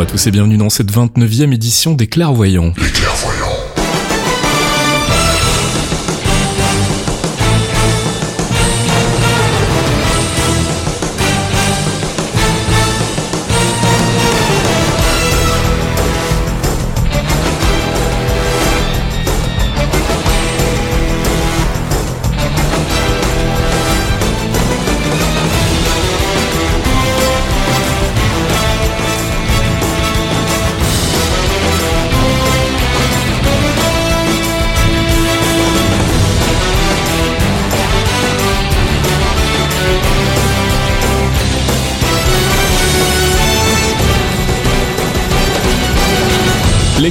À tous et bienvenue dans cette 29e édition des Clairvoyants. Les clairvoyants.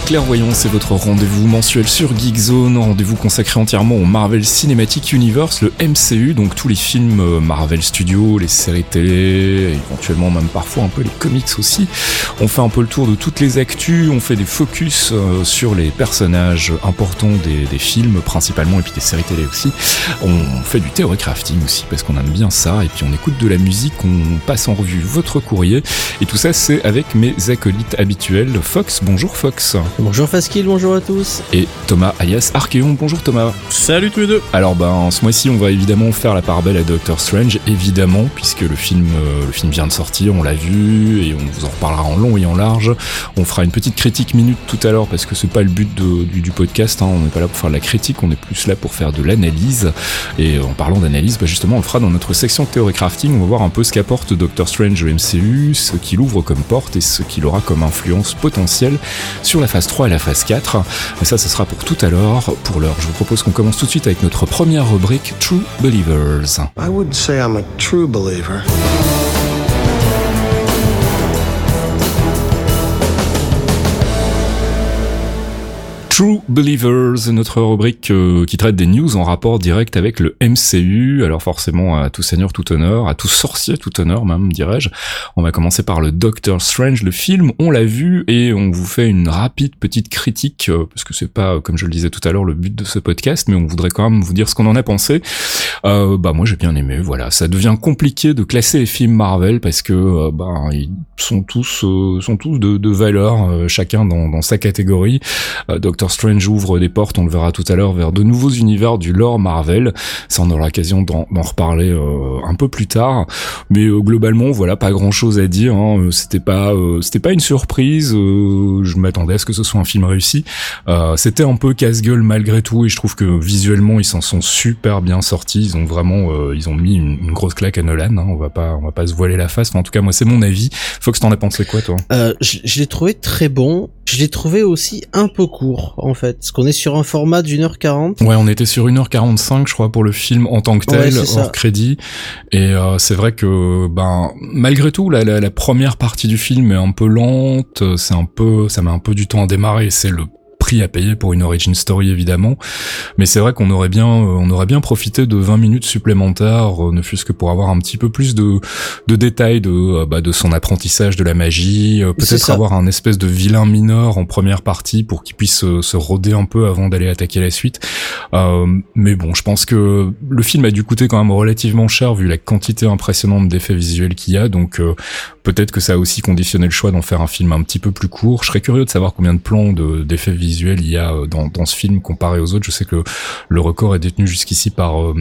Les Clairvoyants, c'est votre rendez-vous mensuel sur Geekzone, rendez-vous consacré entièrement au Marvel Cinematic Universe, le MCU, donc tous les films euh, Marvel Studios, les séries télé, éventuellement même parfois un peu les comics aussi. On fait un peu le tour de toutes les actus, on fait des focus euh, sur les personnages importants des, des films principalement et puis des séries télé aussi. On fait du theory crafting aussi parce qu'on aime bien ça et puis on écoute de la musique, on passe en revue votre courrier et tout ça c'est avec mes acolytes habituels. Fox, bonjour Fox. Bonjour Faskill, bonjour à tous. Et Thomas alias Archeon, bonjour Thomas. Salut tous les deux. Alors ben ce mois-ci on va évidemment faire la part belle à Doctor Strange, évidemment, puisque le film, euh, le film vient de sortir, on l'a vu et on vous en reparlera en long et en large. On fera une petite critique minute tout à l'heure parce que c'est pas le but de- du, du podcast, hein. on n'est pas là pour faire de la critique, on est plus là pour faire de l'analyse. Et en parlant d'analyse, bah, justement on le fera dans notre section Theory Crafting, on va voir un peu ce qu'apporte Doctor Strange au MCU, ce qu'il ouvre comme porte et ce qu'il aura comme influence potentielle sur la phase 3 et la phase 4. Mais ça, ce sera pour tout à l'heure. Pour l'heure, je vous propose qu'on commence tout de suite avec notre première rubrique True Believers. I wouldn't say I'm a true believer. True Believers, notre rubrique euh, qui traite des news en rapport direct avec le MCU. Alors forcément, à tout seigneur, tout honneur, à tout sorcier, tout honneur même, dirais-je. On va commencer par le Doctor Strange, le film. On l'a vu et on vous fait une rapide petite critique, euh, parce que c'est pas, euh, comme je le disais tout à l'heure, le but de ce podcast, mais on voudrait quand même vous dire ce qu'on en a pensé. Euh, bah moi j'ai bien aimé, voilà. Ça devient compliqué de classer les films Marvel parce que euh, bah ils sont tous sont tous de, valeur, chacun dans, dans sa catégorie. Euh, Strange ouvre des portes, on le verra tout à l'heure, vers de nouveaux univers du lore Marvel. Ça, on aura l'occasion d'en reparler euh, un peu plus tard. Mais euh, globalement, voilà, pas grand chose à dire. Hein. Euh, C'était pas, euh, c'était pas une surprise. euh, je m'attendais à ce que ce soit un film réussi. Euh, C'était un peu casse-gueule malgré tout, et je trouve que visuellement, ils s'en sont super bien sortis. Ils ont vraiment, ils ont mis une, grosse claque à Nolan. Hein. On va pas, on va pas se voiler la face. Enfin, en tout cas, moi, c'est mon avis. Fox, t'en as pensé quoi, toi? Je je l'ai trouvé très bon. Je l'ai trouvé aussi un peu court, en fait. Parce qu'on est sur un format d'une heure quarante. Ouais, on était sur 1h45, je crois, pour le film en tant que Ouais, tel, ça. hors crédit. Et euh, c'est vrai que, ben, malgré tout, la, la, la première partie du film est un peu lente. C'est un peu, ça met un peu du temps à démarrer. C'est le prix à payer pour une origin story évidemment. Mais c'est vrai qu'on aurait bien euh, on aurait bien profité de 20 minutes supplémentaires euh, ne fût-ce que pour avoir un petit peu plus de de détails de euh, bah, de son apprentissage de la magie peut-être avoir un espèce de vilain mineur en première partie pour qu'il puisse euh, se roder un peu avant d'aller attaquer la suite. Euh, mais bon, je pense que le film a dû coûter quand même relativement cher vu la quantité impressionnante d'effets visuels qu'il y a, donc euh, peut-être que ça a aussi conditionné le choix d'en faire un film un petit peu plus court. Je serais curieux de savoir combien de plans de- d'effets visuels il y a euh, dans, dans ce film comparé aux autres. Je sais que le record est détenu jusqu'ici par euh,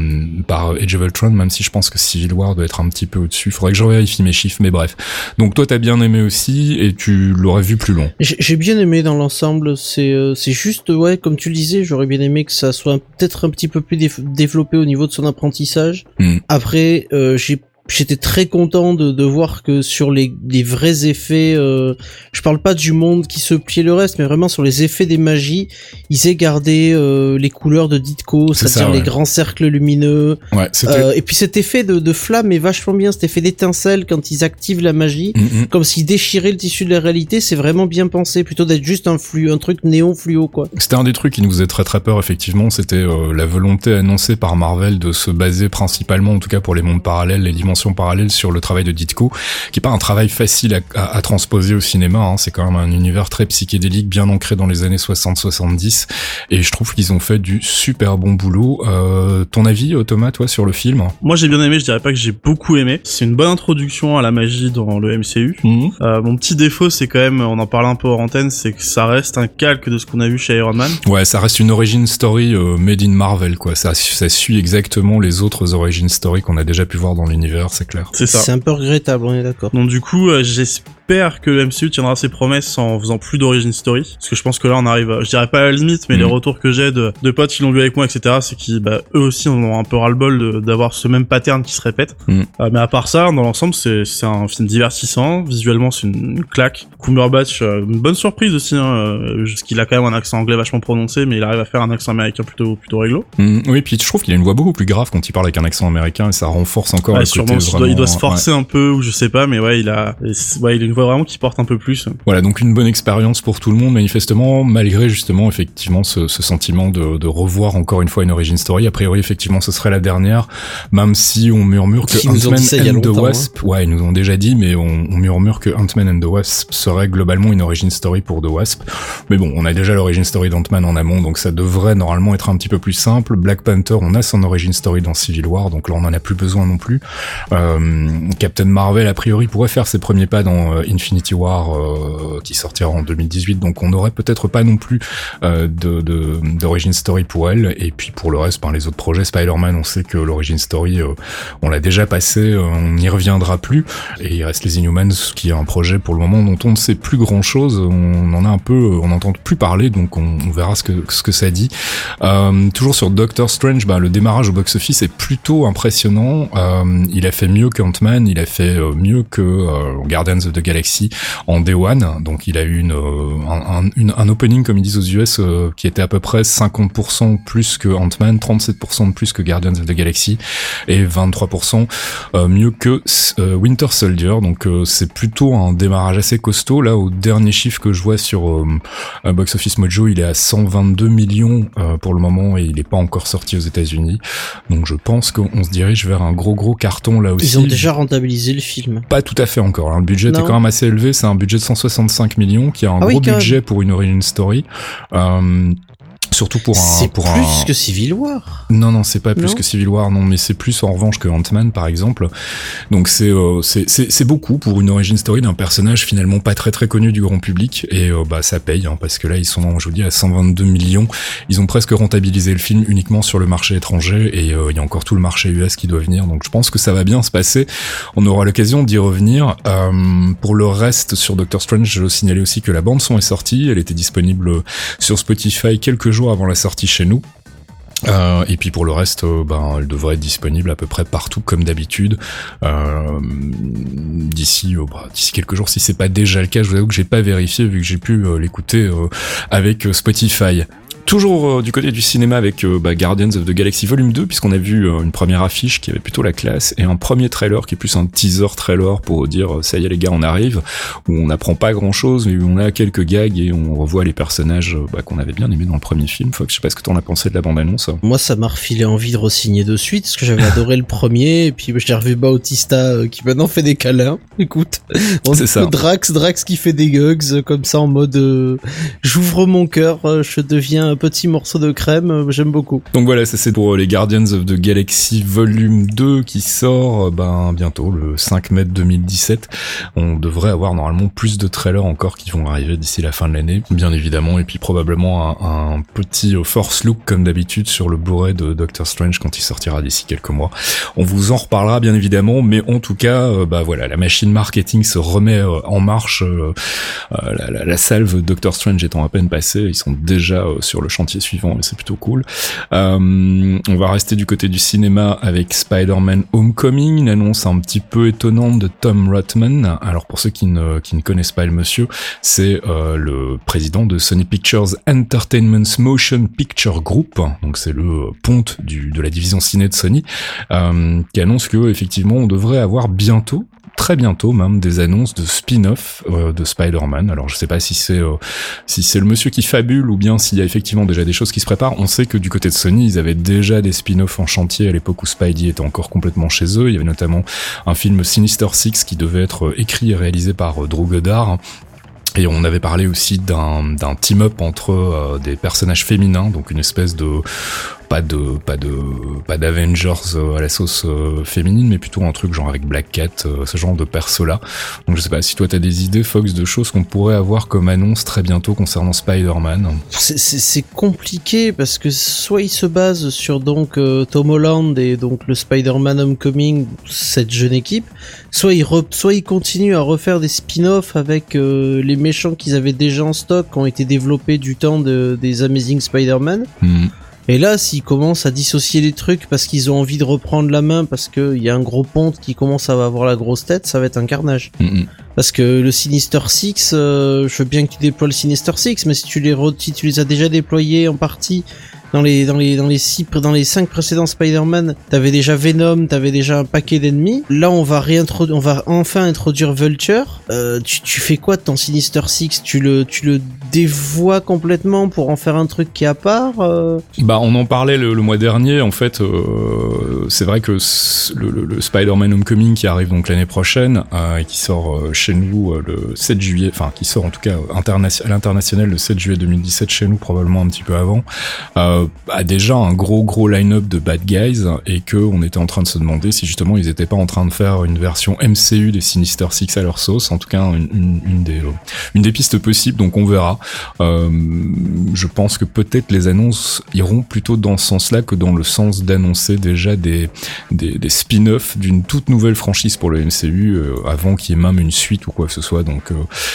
par Age of Ultron, même si je pense que Civil War doit être un petit peu au-dessus. Faudrait que je vérifie mes chiffres, mais bref. Donc toi, t'as bien aimé aussi et tu l'aurais vu plus long. J'ai bien aimé dans l'ensemble. C'est euh, c'est juste, ouais, comme tu le disais, j'aurais bien aimé que ça soit peut-être un petit peu plus développé au niveau de son apprentissage. Hmm. Après, euh, j'ai J'étais très content de, de voir que sur les, les vrais effets, euh, je parle pas du monde qui se pliait le reste, mais vraiment sur les effets des magies, ils aient gardé euh, les couleurs de Ditko, C'est c'est-à-dire les grands cercles lumineux, Ouais, euh, et puis cet effet de, de flamme est vachement bien, cet effet d'étincelle quand ils activent la magie, Mm, mm. comme s'ils déchiraient le tissu de la réalité, c'est vraiment bien pensé, plutôt d'être juste un flux, un truc néon fluo quoi. C'était un des trucs qui nous faisait très très peur effectivement, c'était euh, la volonté annoncée par Marvel de se baser principalement, en tout cas pour les mondes parallèles, les dimensions parallèle sur le travail de Ditko, qui est pas un travail facile à, à, transposer au cinéma. Hein. C'est quand même un univers très psychédélique, bien ancré dans les années 60-70, et je trouve qu'ils ont fait du super bon boulot. Euh, ton avis, Thomas, toi, sur le film? Moi, j'ai bien aimé. Je dirais pas que j'ai beaucoup aimé. C'est une bonne introduction à la magie dans le MCU. Mhm. Euh, mon petit défaut, c'est quand même, on en parle un peu hors antenne, c'est que ça reste un calque de ce qu'on a vu chez Iron Man. Ouais, ça reste une origin story euh, made in Marvel, quoi. Ça, ça suit exactement les autres origin story qu'on a déjà pu voir dans l'univers, c'est clair. C'est ça. C'est un peu regrettable, on est d'accord. Donc du coup, euh, j'espère que le MCU tiendra ses promesses en faisant plus d'origin story. Parce que je pense que là, on arrive, je dirais pas à la limite, mais les mm. retours que j'ai de, de potes qui l'ont vu avec moi, etc., c'est qu'ils, bah, eux aussi, on ont un peu ras-le-bol d'avoir ce même pattern qui se répète. Mm. Euh, mais à part ça, dans l'ensemble, c'est, c'est un film divertissant. Visuellement, c'est une, claque. Cumberbatch, euh, une bonne surprise aussi, hein, euh, parce qu'il a quand même un accent anglais vachement prononcé, mais il arrive à faire un accent américain plutôt, plutôt réglo. Mm. oui, puis je trouve qu'il a une voix beaucoup plus grave quand il parle avec un accent américain et ça renforce encore ouais, le côté vraiment, il doit, se forcer un peu, ou je sais pas, mais ouais, il a, ouais, il a une voix vraiment qui porte un peu plus. Voilà, donc une bonne expérience pour tout le monde, manifestement, malgré justement effectivement ce, ce sentiment de, de, revoir encore une fois une origin story. A priori, effectivement, ce serait la dernière, même si on murmure que Ant-Man and the hein. Wasp, ouais, ils nous ont déjà dit, mais on, on murmure que Ant-Man and the Wasp serait globalement une origin story pour The Wasp. Mais bon, on a déjà l'origin story d'Ant-Man en amont, donc ça devrait normalement être un petit peu plus simple. Black Panther, on a son origin story dans Civil War, donc là on en a plus besoin non plus. Euh, Captain Marvel, a priori, pourrait faire ses premiers pas dans euh, Infinity War euh, qui sortira en 2018, donc on n'aurait peut-être pas non plus euh, de d'origin story pour elle. Et puis pour le reste, ben, les autres projets Spider-Man, on sait que l'origin story, euh, on l'a déjà passé, on n'y reviendra plus. Et il reste les Inhumans, qui est un projet pour le moment dont on ne sait plus grand-chose. On en a un peu, on n'entend plus parler, donc on, verra ce que ce que ça dit. toujours sur Doctor Strange, ben, le démarrage au box-office est plutôt impressionnant. Fait mieux qu'Ant-Man, il a fait mieux que Guardians of the Galaxy en Day One, donc il a eu une, euh, un, un, opening comme ils disent aux US euh, qui était à peu près 50% plus que Ant-Man, 37% de plus que Guardians of the Galaxy et 23% euh, mieux que Winter Soldier. Donc c'est plutôt un démarrage assez costaud. Là, au dernier chiffre que je vois sur Box Office Mojo, il est à 122 millions pour le moment et il n'est pas encore sorti aux États-Unis. Donc je pense qu'on se dirige vers un gros gros carton là aussi. Ils ont déjà rentabilisé le film. Pas tout à fait encore. Hein. Le budget est quand même assez élevé. C'est un budget de 165 millions, qui a un ah gros budget pour une origin story. Euh, Surtout pour un. C'est plus que Civil War. Non, non, c'est pas plus que Civil War, non, mais c'est plus en revanche que Ant-Man, par exemple. Donc c'est euh, c'est beaucoup pour une origin story d'un personnage finalement pas très très connu du grand public et euh, bah ça paye hein, parce que là ils sont, je vous dis, à 122 millions. Ils ont presque rentabilisé le film uniquement sur le marché étranger et euh, il y a encore tout le marché US qui doit venir. Donc je pense que ça va bien se passer. On aura l'occasion d'y revenir. pour le reste sur Doctor Strange, je signalais aussi que la bande son est sortie. Elle était disponible sur Spotify quelques jours avant la sortie chez nous. Euh, et puis pour le reste, euh, ben, elle devrait être disponible à peu près partout comme d'habitude. Euh, d'ici, bah, d'ici quelques jours, si c'est pas déjà le cas, je vous avoue que j'ai pas vérifié vu que j'ai pu l'écouter avec Spotify. Toujours euh, du côté du cinéma avec euh, bah, Guardians of the Galaxy Volume 2, puisqu'on a vu euh, une première affiche qui avait plutôt la classe, et un premier trailer qui est plus un teaser trailer pour dire ça y est les gars on arrive, où on n'apprend pas grand chose, mais où on a quelques gags et on revoit les personnages bah, qu'on avait bien aimés dans le premier film. Faut que je sais pas ce que t'en as pensé de la bande-annonce. Moi ça m'a refilé envie de re-signer de suite, parce que j'avais adoré le premier, et puis j'ai revu Bautista qui maintenant fait des câlins. Écoute, c'est ça. Drax, Drax qui fait des gugs comme ça en mode j'ouvre mon cœur, je deviens petit morceau de crème, euh, j'aime beaucoup. Donc voilà, ça c'est pour les Guardians of the Galaxy volume 2 qui sort euh, ben bientôt le 5 mai 2017. On devrait avoir normalement plus de trailers encore qui vont arriver d'ici la fin de l'année, bien évidemment, et puis probablement un, petit euh, force look comme d'habitude sur le Blu-ray de Doctor Strange quand il sortira d'ici quelques mois. On vous en reparlera bien évidemment, mais en tout cas, bah voilà, la machine marketing se remet en marche. la, la, la salve Doctor Strange étant à peine passée, ils sont déjà sur le chantier suivant et c'est plutôt cool. Euh, on va rester du côté du cinéma avec Spider-Man Homecoming, une annonce un petit peu étonnante de Tom Rotman. Alors pour ceux qui ne, connaissent pas le monsieur, c'est euh, le président de Sony Pictures Entertainment's Motion Picture Group, donc c'est le ponte de la division ciné de Sony, euh, qui annonce que effectivement on devrait avoir bientôt très bientôt même des annonces de spin-off euh, de Spider-Man. Alors je sais pas si c'est euh, si c'est le monsieur qui fabule ou bien s'il y a effectivement déjà des choses qui se préparent. On sait que du côté de Sony, ils avaient déjà des spin-offs en chantier à l'époque où Spidey était encore complètement chez eux. Il y avait notamment un film Sinister Six qui devait être écrit et réalisé par Drew Goddard et on avait parlé aussi d'un team-up entre des personnages féminins, donc une espèce de pas de pas de pas d'Avengers euh, à la sauce euh, féminine mais plutôt un truc genre avec Black Cat euh, ce genre de perso là donc je sais pas si toi t'as des idées Fox de choses qu'on pourrait avoir comme annonce très bientôt concernant Spider-Man. C'est compliqué parce que soit il se base sur donc Tom Holland et donc le Spider-Man Homecoming cette jeune équipe soit il soit il continue à refaire des spin-offs avec les méchants qu'ils avaient déjà en stock qui ont été développés du temps de, des Amazing Spider-Man. Hmm. Et là, s'ils commencent à dissocier les trucs parce qu'ils ont envie de reprendre la main, parce qu'il y a un gros ponte qui commence à avoir la grosse tête, ça va être un carnage. Parce que le Sinister Six, euh, je veux bien que tu déploies le Sinister Six, mais si tu les, si tu les as déjà déployés en partie dans les dans les dans les cinq précédents Spider-Man, t'avais déjà Venom, t'avais déjà un paquet d'ennemis. Là, on va réintroduire, on va enfin introduire Vulture. Euh, tu, fais quoi de ton Sinister Six? Tu le tu le dévoies complètement pour en faire un truc qui est à part euh? Bah, on en parlait le, mois dernier. En fait, euh, c'est vrai que le, le, Spider-Man Homecoming qui arrive donc l'année prochaine et qui sort chez nous le 7 juillet, enfin qui sort en tout cas à l'international le 7 juillet 2017 chez nous, probablement un petit peu avant. Euh, a déjà un gros gros line-up de bad guys et que on était en train de se demander si justement ils étaient pas en train de faire une version MCU des Sinister Six à leur sauce. En tout cas, une, des euh, une des pistes possibles. Donc on verra. Euh, je pense que peut-être les annonces iront plutôt dans ce sens-là que dans le sens d'annoncer déjà des des, spin-offs d'une toute nouvelle franchise pour le MCU euh, avant qu'il y ait même une suite ou quoi que ce soit. Donc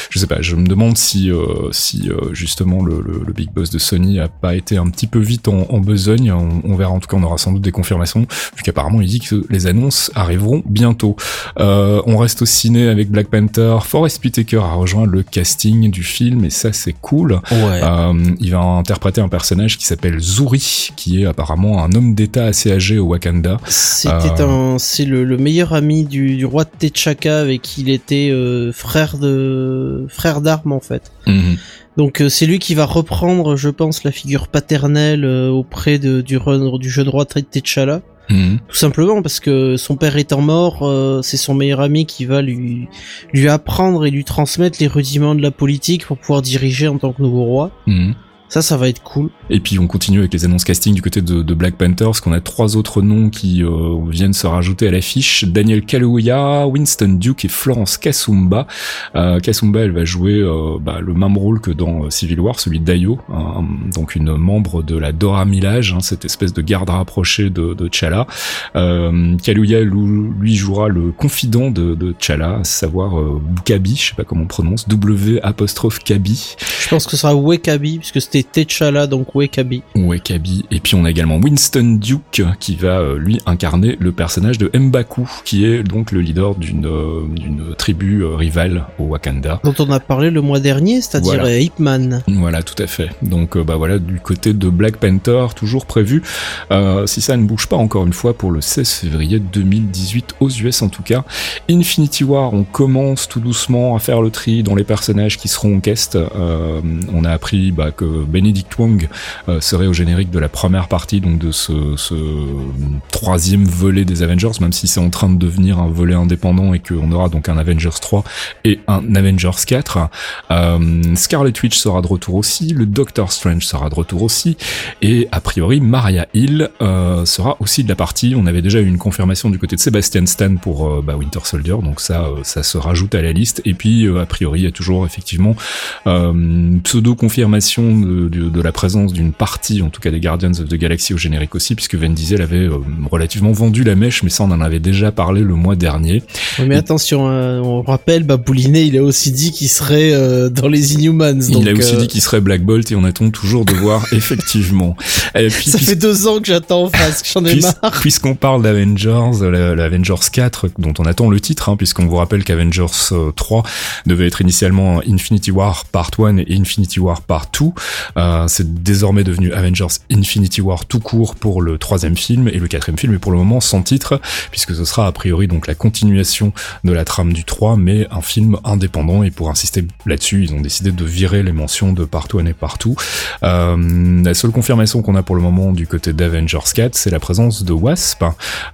je sais pas. Je me demande si si justement le, le, le big boss de Sony a pas été un petit peu vite en, besogne. On, verra en tout cas, on aura sans doute des confirmations, vu qu'apparemment il dit que les annonces arriveront bientôt. Euh, on reste au ciné avec Black Panther. Forest Whitaker a rejoint le casting du film et ça c'est cool. Euh, il va interpréter un personnage qui s'appelle Zuri, qui est apparemment un homme d'État assez âgé au Wakanda. C'était euh, un, c'est le, meilleur ami du, roi de T'Chaka avec qui il était frère de frère d'armes en fait. Mhm. Donc euh, c'est lui qui va reprendre, je pense, la figure paternelle euh, auprès de, du, du jeune roi T'Challa. Mhm. Tout simplement parce que son père étant mort, euh, c'est son meilleur ami qui va lui lui apprendre et lui transmettre les rudiments de la politique pour pouvoir diriger en tant que nouveau roi. Mhm. Ça, ça va être cool. Et puis on continue avec les annonces casting du côté de, de Black Panther, parce qu'on a trois autres noms qui euh, viennent se rajouter à l'affiche. Daniel Kaluuya, Winston Duke et Florence Kasumba. Euh, Kasumba, elle va jouer euh, bah, le même rôle que dans euh, Civil War, celui d'Ayo, hein, donc une membre de la Dora Milaje, hein, cette espèce de garde rapprochée de, de T'Challa. Euh, Kaluuya, lui, jouera le confident de, de T'Challa, à savoir euh, Kabi, je sais pas comment on prononce, W apostrophe Kabi. Je pense que ce sera Wekabi, puisque c'était T'Challa, donc Wekabi. Wekabi. Et puis on a également Winston Duke qui va euh, lui incarner le personnage de Mbaku, qui est donc le leader d'une euh, tribu euh, rivale au Wakanda. Dont on a parlé le mois dernier, c'est-à-dire voilà. Hitman. Voilà, tout à fait. Donc bah voilà, du côté de Black Panther, toujours prévu. si ça ne bouge pas encore une fois pour le 16 février 2018 aux US en tout cas. Infinity War, on commence tout doucement à faire le tri dans les personnages qui seront en guest. on a appris bah, que Benedict Wong euh, serait au générique de la première partie donc de ce, troisième volet des Avengers, même si c'est en train de devenir un volet indépendant et qu'on aura donc un Avengers 3 et un Avengers 4. Euh, Scarlet Witch sera de retour aussi, le Doctor Strange sera de retour aussi, et a priori Maria Hill euh, sera aussi de la partie. On avait déjà eu une confirmation du côté de Sebastian Stan pour euh, bah, Winter Soldier, donc ça, ça se rajoute à la liste. Et puis a priori il y a toujours effectivement pseudo confirmation la présence d'une partie, en tout cas des Guardians of the Galaxy au générique aussi, puisque Vin Diesel avait euh, relativement vendu la mèche, mais ça on en avait déjà parlé le mois dernier. mais attention, hein, on rappelle, Babouliné, il a aussi dit qu'il serait euh, dans les Inhumans. il a aussi euh, dit qu'il serait Black Bolt et on attend toujours de voir effectivement. Et puis, ça fait deux ans que j'attends face, que j'en ai marre. Puisqu'on parle d'Avengers, l'Avengers 4, dont on attend le titre, hein, puisqu'on vous rappelle qu'Avengers 3 devait être initialement Infinity War Part 1 et Infinity War Part 2. Euh, c'est désormais devenu Avengers Infinity War tout court pour le troisième film et le quatrième film est pour le moment sans titre puisque ce sera a priori donc la continuation de la trame du 3 mais un film indépendant. Et pour insister là-dessus ils ont décidé de virer les mentions de partout et partout. Euh, la seule confirmation qu'on a pour le moment du côté d'Avengers 4 c'est la présence de Wasp.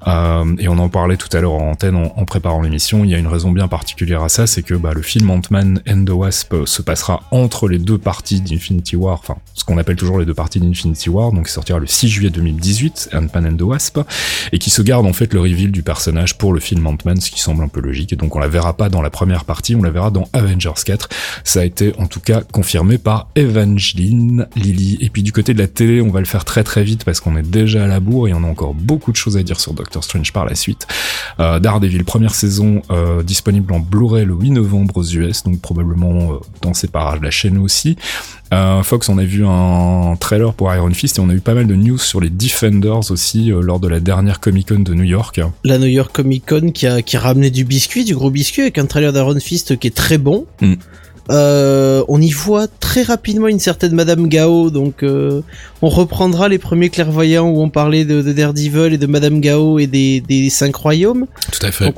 Euh, et on en parlait tout à l'heure en antenne en, préparant l'émission. Il y a une raison bien particulière à ça c'est que bah, le film Ant-Man and the Wasp se passera entre les deux parties d'Infinity War enfin ce qu'on appelle toujours les deux parties d'Infinity War donc il sortira le 6 juillet 2018 Ant-Man and the Wasp et qui se garde en fait le reveal du personnage pour le film Ant-Man, ce qui semble un peu logique. Et donc on la verra pas dans la première partie, on la verra dans Avengers 4. Ça a été en tout cas confirmé par Evangeline Lily. Et puis du côté de la télé, on va le faire très très vite parce qu'on est déjà à la bourre et on a encore beaucoup de choses à dire sur Doctor Strange par la suite. Euh, Daredevil, première saison, euh, disponible en Blu-ray le 8 novembre aux US, donc probablement euh, dans ces parages de la chaîne aussi. Fox, on a vu un trailer pour Iron Fist et on a eu pas mal de news sur les Defenders aussi euh, lors de la dernière Comic Con de New York. La New York Comic Con qui a, qui a ramené du biscuit, du gros biscuit avec un trailer d'Iron Fist qui est très bon. Mm. Euh, on y voit très rapidement une certaine Madame Gao, donc euh, on reprendra les premiers clairvoyants où on parlait de, de Daredevil et de Madame Gao et des, des cinq royaumes. Tout à fait.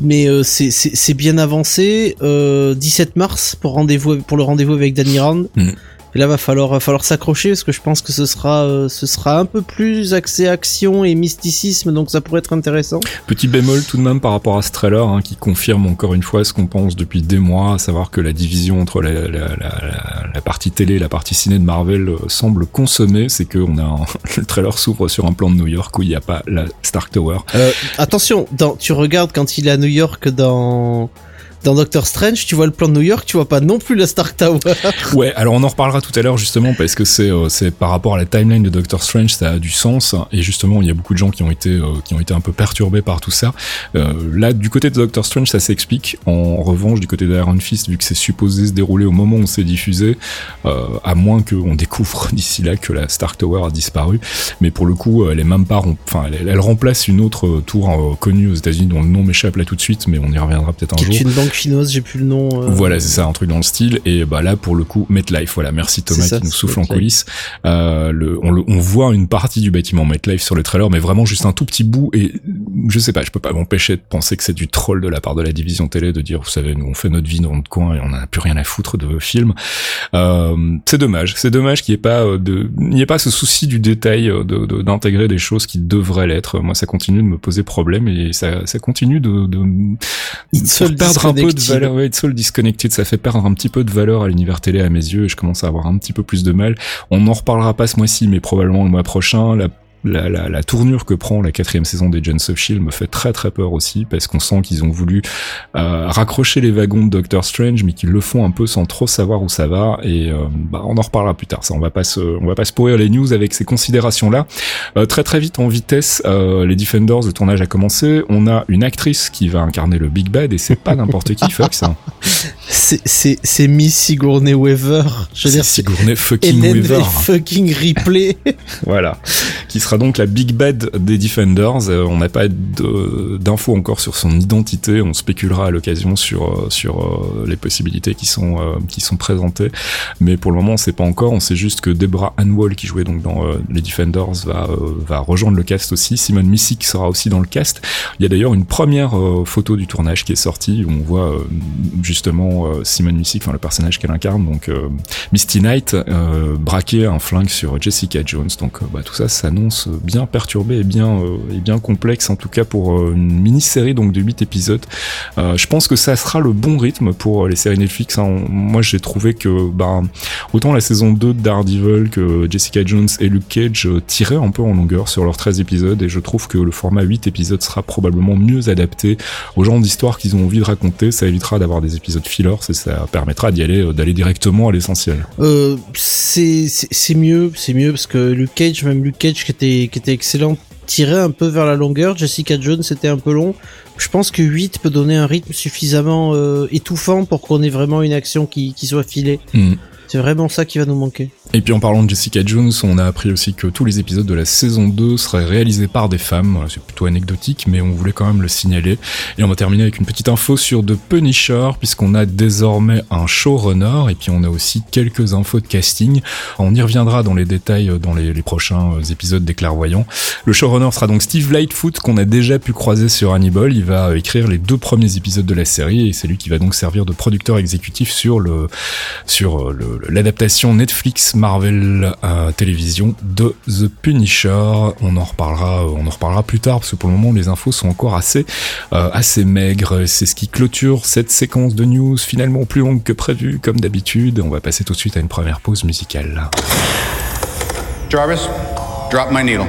Mais euh, c'est bien avancé. 17 mars pour rendez-vous pour le rendez-vous avec Danny Rand. Mm. Et là, va falloir, va falloir s'accrocher parce que je pense que ce sera, euh, ce sera un peu plus axé action et mysticisme, donc ça pourrait être intéressant. Petit bémol tout de même par rapport à ce trailer, hein, qui confirme encore une fois ce qu'on pense depuis des mois, à savoir que la division entre la, la, la, la partie télé et la partie ciné de Marvel euh, semble consommée. C'est que on a le trailer s'ouvre sur un plan de New York où il n'y a pas la Stark Tower. Euh, attention, dans, tu regardes quand il est à New York dans dans Doctor Strange, tu vois le plan de New York, tu vois pas non plus la Stark Tower. ouais, alors on en reparlera tout à l'heure justement parce que c'est euh, c'est par rapport à la timeline de Doctor Strange, ça a du sens et justement il y a beaucoup de gens qui ont été euh, qui ont été un peu perturbés par tout ça. Euh, là, du côté de Doctor Strange, ça s'explique. En revanche, du côté d'Iron Fist, vu que c'est supposé se dérouler au moment où c'est diffusé, à moins qu'on découvre d'ici là que la Stark Tower a disparu, mais pour le coup, elle est même pas, enfin, elle, remplace une autre tour connue aux États-Unis dont le nom m'échappe là tout de suite, mais on y reviendra peut-être un jour chinoise, j'ai plus le nom. Euh. Voilà, c'est ça, un truc dans le style. Et bah là, pour le coup, MetLife. Voilà, merci Thomas qui nous souffle en coulisses. Euh, le, on, le, on voit une partie du bâtiment MetLife sur le trailer, mais vraiment juste un tout petit bout. Et je sais pas, je peux pas m'empêcher de penser que c'est du troll de la part de la division télé de dire, vous savez, nous on fait notre vie dans notre coin et on n'a plus rien à foutre de vos films. Euh, c'est dommage, c'est dommage qu'il n'y ait pas euh, de, il n'y ait pas ce souci du détail euh, de d'intégrer des choses qui devraient l'être. Moi, ça continue de me poser problème et ça, ça continue de, de, de perdre un peu de valeur. Ouais, All Disconnected, ça fait perdre un petit peu de valeur à l'univers télé à mes yeux et je commence à avoir un petit peu plus de mal. On n'en reparlera pas ce mois-ci, mais probablement le mois prochain. La la, la, la, tournure que prend la quatrième saison des Agents of Shield me fait très très peur aussi parce qu'on sent qu'ils ont voulu euh, raccrocher les wagons de Doctor Strange mais qu'ils le font un peu sans trop savoir où ça va et euh, bah, on en reparlera plus tard. Ça on va pas se on va pas se pourrir les news avec ces considérations là euh, très très vite en vitesse euh, les Defenders le tournage a commencé. On a une actrice qui va incarner le Big Bad et c'est pas n'importe qui Fox hein. c'est c'est c'est Miss Sigourney Weaver. Je veux dire Sigourney fucking Weaver. fucking Ripley voilà. Qui sera donc la Big Bad des Defenders. Euh, on n'a pas d'infos encore sur son identité. On spéculera à l'occasion sur euh, sur euh, les possibilités qui sont qui sont présentées, mais pour le moment on sait pas encore. On sait juste que Deborah Anwall qui jouait donc dans les Defenders va va rejoindre le cast aussi. Simon Missick sera aussi dans le cast. Il y a d'ailleurs une première photo du tournage qui est sortie où on voit justement Simon Missick, enfin le personnage qu'elle incarne, donc Misty Knight, braquer un flingue sur Jessica Jones. Donc bah, tout ça s'annonce bien perturbé et bien euh, et bien complexe en tout cas pour euh, une mini-série donc de 8 épisodes. Euh, je pense que ça sera le bon rythme pour les séries Netflix. Hein. Moi j'ai trouvé que bah, autant la saison 2 de Daredevil que Jessica Jones et Luke Cage tiraient un peu en longueur sur leurs 13 épisodes et je trouve que le format 8 épisodes sera probablement mieux adapté aux genres d'histoire qu'ils ont envie de raconter. Ça évitera d'avoir des épisodes fillers et ça permettra d'y aller d'aller directement à l'essentiel. Euh, c'est mieux, c'est mieux parce que Luke Cage, même Luke Cage qui était qui était excellent tirait un peu vers la longueur. Jessica Jones c'était un peu long. Je pense que 8 peut donner un rythme suffisamment euh, étouffant pour qu'on ait vraiment une action qui, soit filée. Hmm. C'est vraiment ça qui va nous manquer. Et puis en parlant de Jessica Jones, on a appris aussi que tous les épisodes de la saison 2 seraient réalisés par des femmes. C'est plutôt anecdotique, mais on voulait quand même le signaler. Et on va terminer avec une petite info sur The Punisher, puisqu'on a désormais un showrunner, et puis on a aussi quelques infos de casting. On y reviendra dans les détails dans les, les prochains épisodes des clairvoyants. Le showrunner sera donc Steve Lightfoot, qu'on a déjà pu croiser sur Hannibal. Il va écrire les deux premiers épisodes de la série, et c'est lui qui va donc servir de producteur exécutif sur le sur l'adaptation Netflix Marvel euh, télévision de The Punisher. On en reparlera, on en reparlera plus tard parce que pour le moment les infos sont encore assez euh, assez maigres. C'est ce qui clôture cette séquence de news finalement plus longue que prévu comme d'habitude. On va passer tout de suite à une première pause musicale. Jarvis, drop my needle.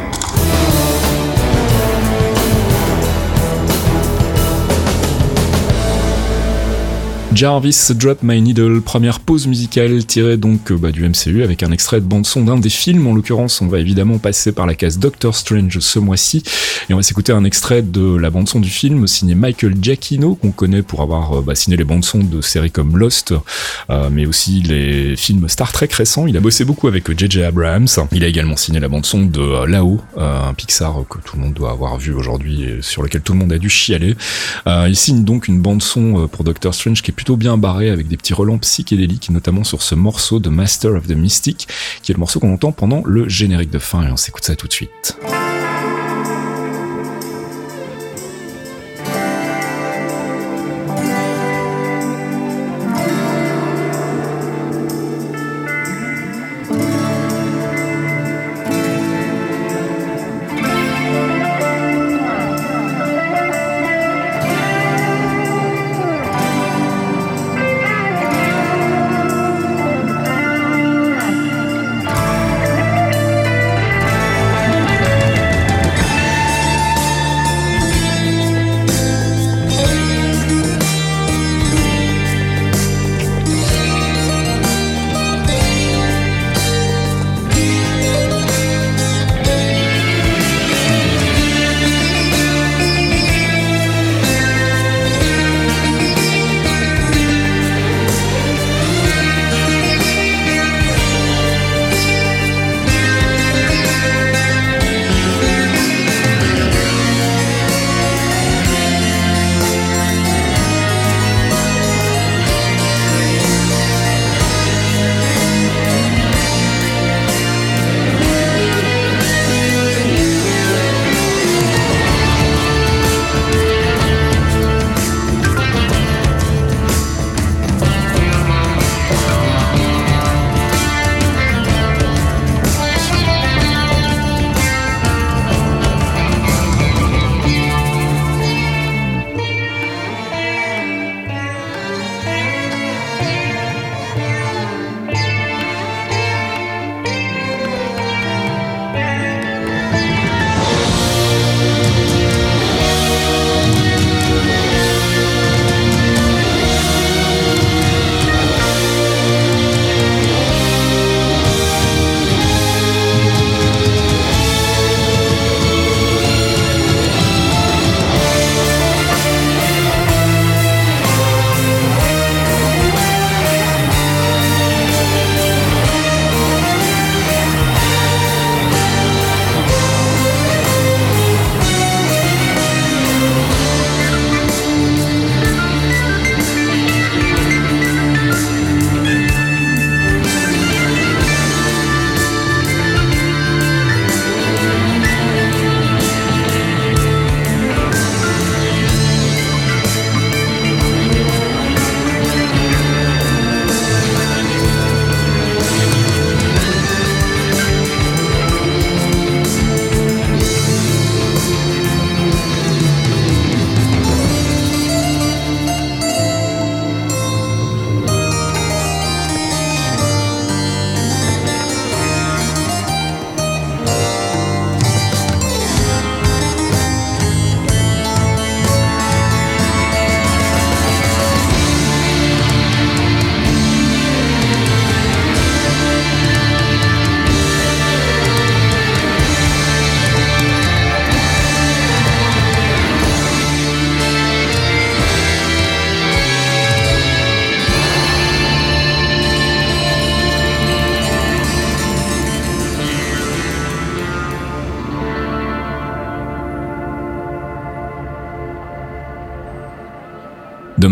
Jarvis Drop My Needle, première pause musicale tirée donc euh, bah, du MCU avec un extrait de bande-son d'un des films. En l'occurrence, on va évidemment passer par la case Doctor Strange ce mois-ci et on va s'écouter un extrait de la bande-son du film signé Michael Giacchino qu'on connaît pour avoir euh, bah, signé les bandes-sons de séries comme Lost, euh, mais aussi les films Star Trek récents. Il a bossé beaucoup avec J.J. Abrams. Il a également signé la bande-son de euh, Là-haut, un Pixar que tout le monde doit avoir vu aujourd'hui et sur lequel tout le monde a dû chialer. il signe donc une bande-son pour Doctor Strange qui est plutôt bien barré avec des petits relents psychédéliques, notamment sur ce morceau de Master of the Mystic, qui est le morceau qu'on entend pendant le générique de fin, et on s'écoute ça tout de suite.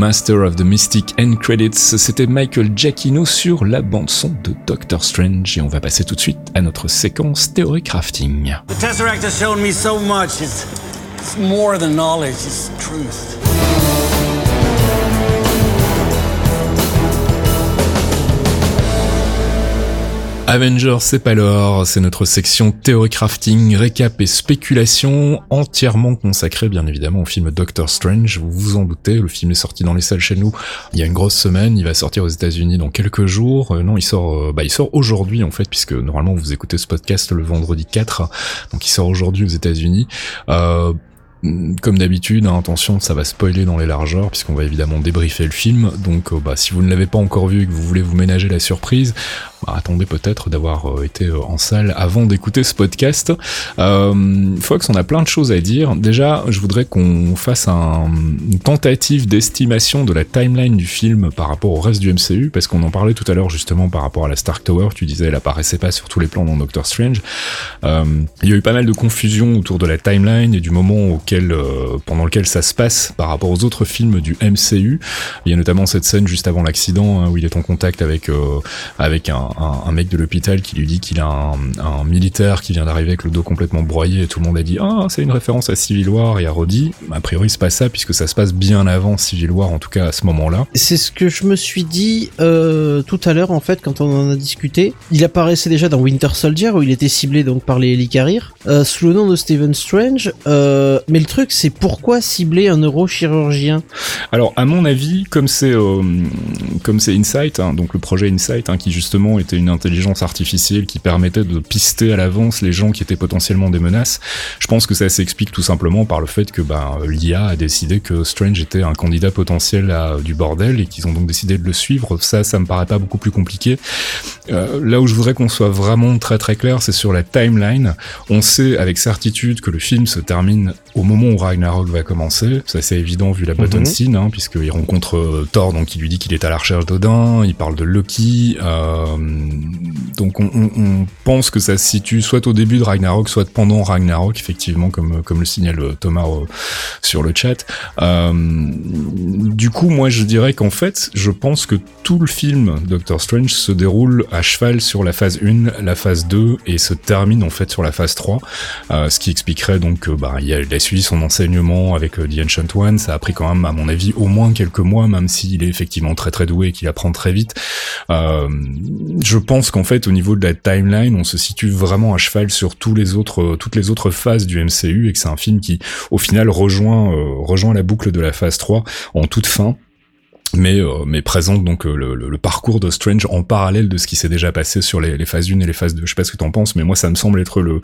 Master of the Mystic End Credits, c'était Michael Giacchino sur la bande son de Doctor Strange et on va passer tout de suite à notre séquence théorie crafting. The Tesseract has shown me so much. It's more than knowledge, it's truth. Avengers, c'est pas l'or, c'est notre section théorie crafting, récap et spéculation, entièrement consacrée bien évidemment au film Doctor Strange. Vous vous en doutez, le film est sorti dans les salles chez nous il y a une grosse semaine, il va sortir aux États-Unis dans quelques jours. Euh, non, il sort, euh, bah il sort aujourd'hui en fait, puisque normalement vous écoutez ce podcast le vendredi 4, donc il sort aujourd'hui aux États-Unis. Euh, comme d'habitude, hein, attention, ça va spoiler dans les largeurs, puisqu'on va évidemment débriefer le film. Donc, euh, bah, si vous ne l'avez pas encore vu et que vous voulez vous ménager la surprise, bah, attendez peut-être d'avoir euh, été euh, en salle avant d'écouter ce podcast. Euh, Fox, on a plein de choses à dire. Déjà, je voudrais qu'on fasse un, une tentative d'estimation de la timeline du film par rapport au reste du MCU, parce qu'on en parlait tout à l'heure justement par rapport à la Stark Tower. Tu disais, elle apparaissait pas sur tous les plans dans Doctor Strange. Il y a eu pas mal de confusion autour de la timeline et du moment euh, pendant lequel ça se passe par rapport aux autres films du MCU. Il y a notamment cette scène juste avant l'accident hein, où il est en contact avec avec un, mec de l'hôpital qui lui dit qu'il a un, militaire qui vient d'arriver avec le dos complètement broyé et tout le monde a dit ah c'est une référence à Civil War et à Roddy. A priori c'est pas ça puisque ça se passe bien avant Civil War en tout cas à ce moment-là. C'est ce que je me suis dit euh, tout à l'heure en fait quand on en a discuté. Il apparaissait déjà dans Winter Soldier où il était ciblé donc par les Helicarriers euh, sous le nom de Stephen Strange. Euh, mais le truc c'est pourquoi cibler un neurochirurgien Alors à mon avis comme c'est euh, comme c'est Insight hein, donc le projet Insight hein, qui justement était une intelligence artificielle qui permettait de pister à l'avance les gens qui étaient potentiellement des menaces. Je pense que ça s'explique tout simplement par le fait que ben, l'IA a décidé que Strange était un candidat potentiel à du bordel et qu'ils ont donc décidé de le suivre. Ça, ça me paraît pas beaucoup plus compliqué. Euh, là où je voudrais qu'on soit vraiment très très clair, c'est sur la timeline. On sait avec certitude que le film se termine au moment où Ragnarok va commencer. Ça c'est évident vu la button mm -hmm. scene, hein, puisqu'il rencontre euh, Thor, donc il lui dit qu'il est à la recherche d'Odin. Il parle de Loki. Euh, donc on, on, on, pense que ça se situe soit au début de Ragnarok, soit pendant Ragnarok, effectivement, comme comme le signale Thomas euh, sur le chat. Euh, du coup, moi je dirais qu'en fait, je pense que tout le film Doctor Strange se déroule à cheval sur la phase 1, la phase 2 et se termine en fait sur la phase 3, euh, ce qui expliquerait donc que bah, il, a, il a son enseignement avec euh, The Ancient ça a pris quand même à mon avis au moins quelques mois, même s'il est effectivement très très doué et qu'il apprend très vite. Euh, je pense qu'en fait au niveau de la timeline, on se situe vraiment à cheval sur tous les autres, toutes les autres phases du MCU et que c'est un film qui au final rejoint, euh, rejoint la boucle de la phase 3 en toute fin mais euh, mais présente donc euh, le, le, parcours de Strange en parallèle de ce qui s'est déjà passé sur les, les, phases 1 et les phases 2. Je sais pas ce que t'en penses, mais moi ça me semble être le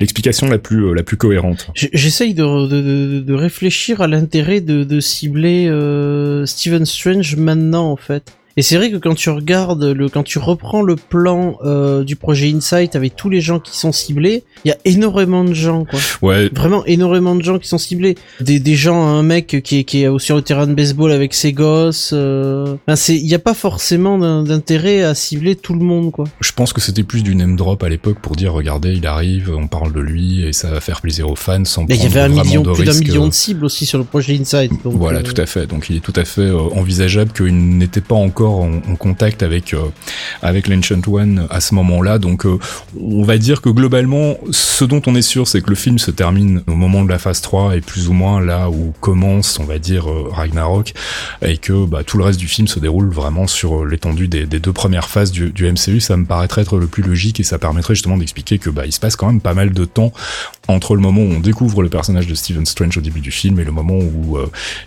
l'explication la plus euh, la plus cohérente. J'essaye de, de, de, réfléchir à l'intérêt de, de cibler euh, Stephen Strange maintenant en fait. Et c'est vrai que quand tu regardes le, quand tu reprends le plan euh, du projet Insight avec tous les gens qui sont ciblés, il y a énormément de gens, quoi. Ouais. Vraiment énormément de gens qui sont ciblés. Des, des gens, un mec qui est, qui est sur le terrain de baseball avec ses gosses. Euh... Enfin, c'est, il n'y a pas forcément d'intérêt à cibler tout le monde, quoi. Je pense que c'était plus du name drop à l'époque pour dire, regardez, il arrive, on parle de lui et ça va faire plaisir aux fans sans il y avait un million, de plus d'un million de cibles aussi sur le projet Insight. Donc, voilà, euh... tout à fait. Donc il est tout à fait euh, envisageable qu'il n'était pas encore en, en contact avec euh, avec l'Ancient One à ce moment-là. Donc euh, on va dire que globalement, ce dont on est sûr, c'est que le film se termine au moment de la phase 3 et plus ou moins là où commence, on va dire, euh, Ragnarok, et que bah, tout le reste du film se déroule vraiment sur l'étendue des, deux premières phases du, MCU. Ça me paraîtrait être le plus logique et ça permettrait justement d'expliquer que bah, il se passe quand même pas mal de temps entre le moment où on découvre le personnage de Stephen Strange au début du film et le moment où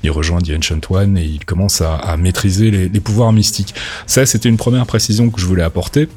il rejoint The Ancient One et il commence à, à maîtriser les, les pouvoirs Ça, c'était une première précision que je voulais apporter.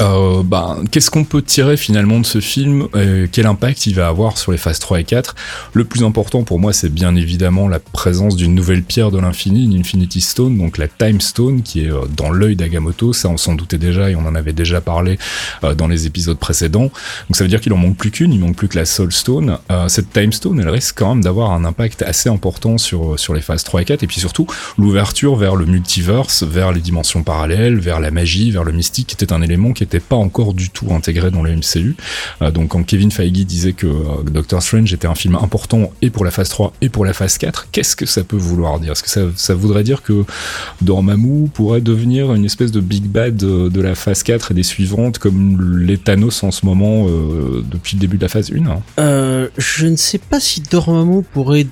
Euh, bah, qu'est-ce qu'on peut tirer finalement de ce film euh, Quel impact il va avoir sur les phases 3 et 4 Le plus important pour moi, c'est bien évidemment la présence d'une nouvelle pierre de l'infini, une Infinity Stone, donc la Time Stone, qui est euh, dans l'œil d'Agamotto. Ça, on s'en doutait déjà et on en avait déjà parlé euh, dans les épisodes précédents. Donc ça veut dire qu'il en manque plus qu'une, il manque plus que la Soul Stone. Euh, cette Time Stone, elle risque quand même d'avoir un impact assez important sur, sur les phases 3 et 4, et puis surtout l'ouverture vers le multiverse, vers les dimensions parallèles, vers la magie, vers le mystique, qui était un élément qui était pas encore du tout intégré dans le MCU. Euh, donc quand Kevin Feige disait que euh, Doctor Strange était un film important et pour la phase 3 et pour la phase 4, qu'est-ce que ça peut vouloir dire? Est-ce que ça, ça, voudrait dire que Dormammu pourrait devenir une espèce de big bad de, de la phase 4 et des suivantes comme les Thanos en ce moment euh, depuis le début de la phase 1 euh, Je ne sais pas si Dormammu pourrait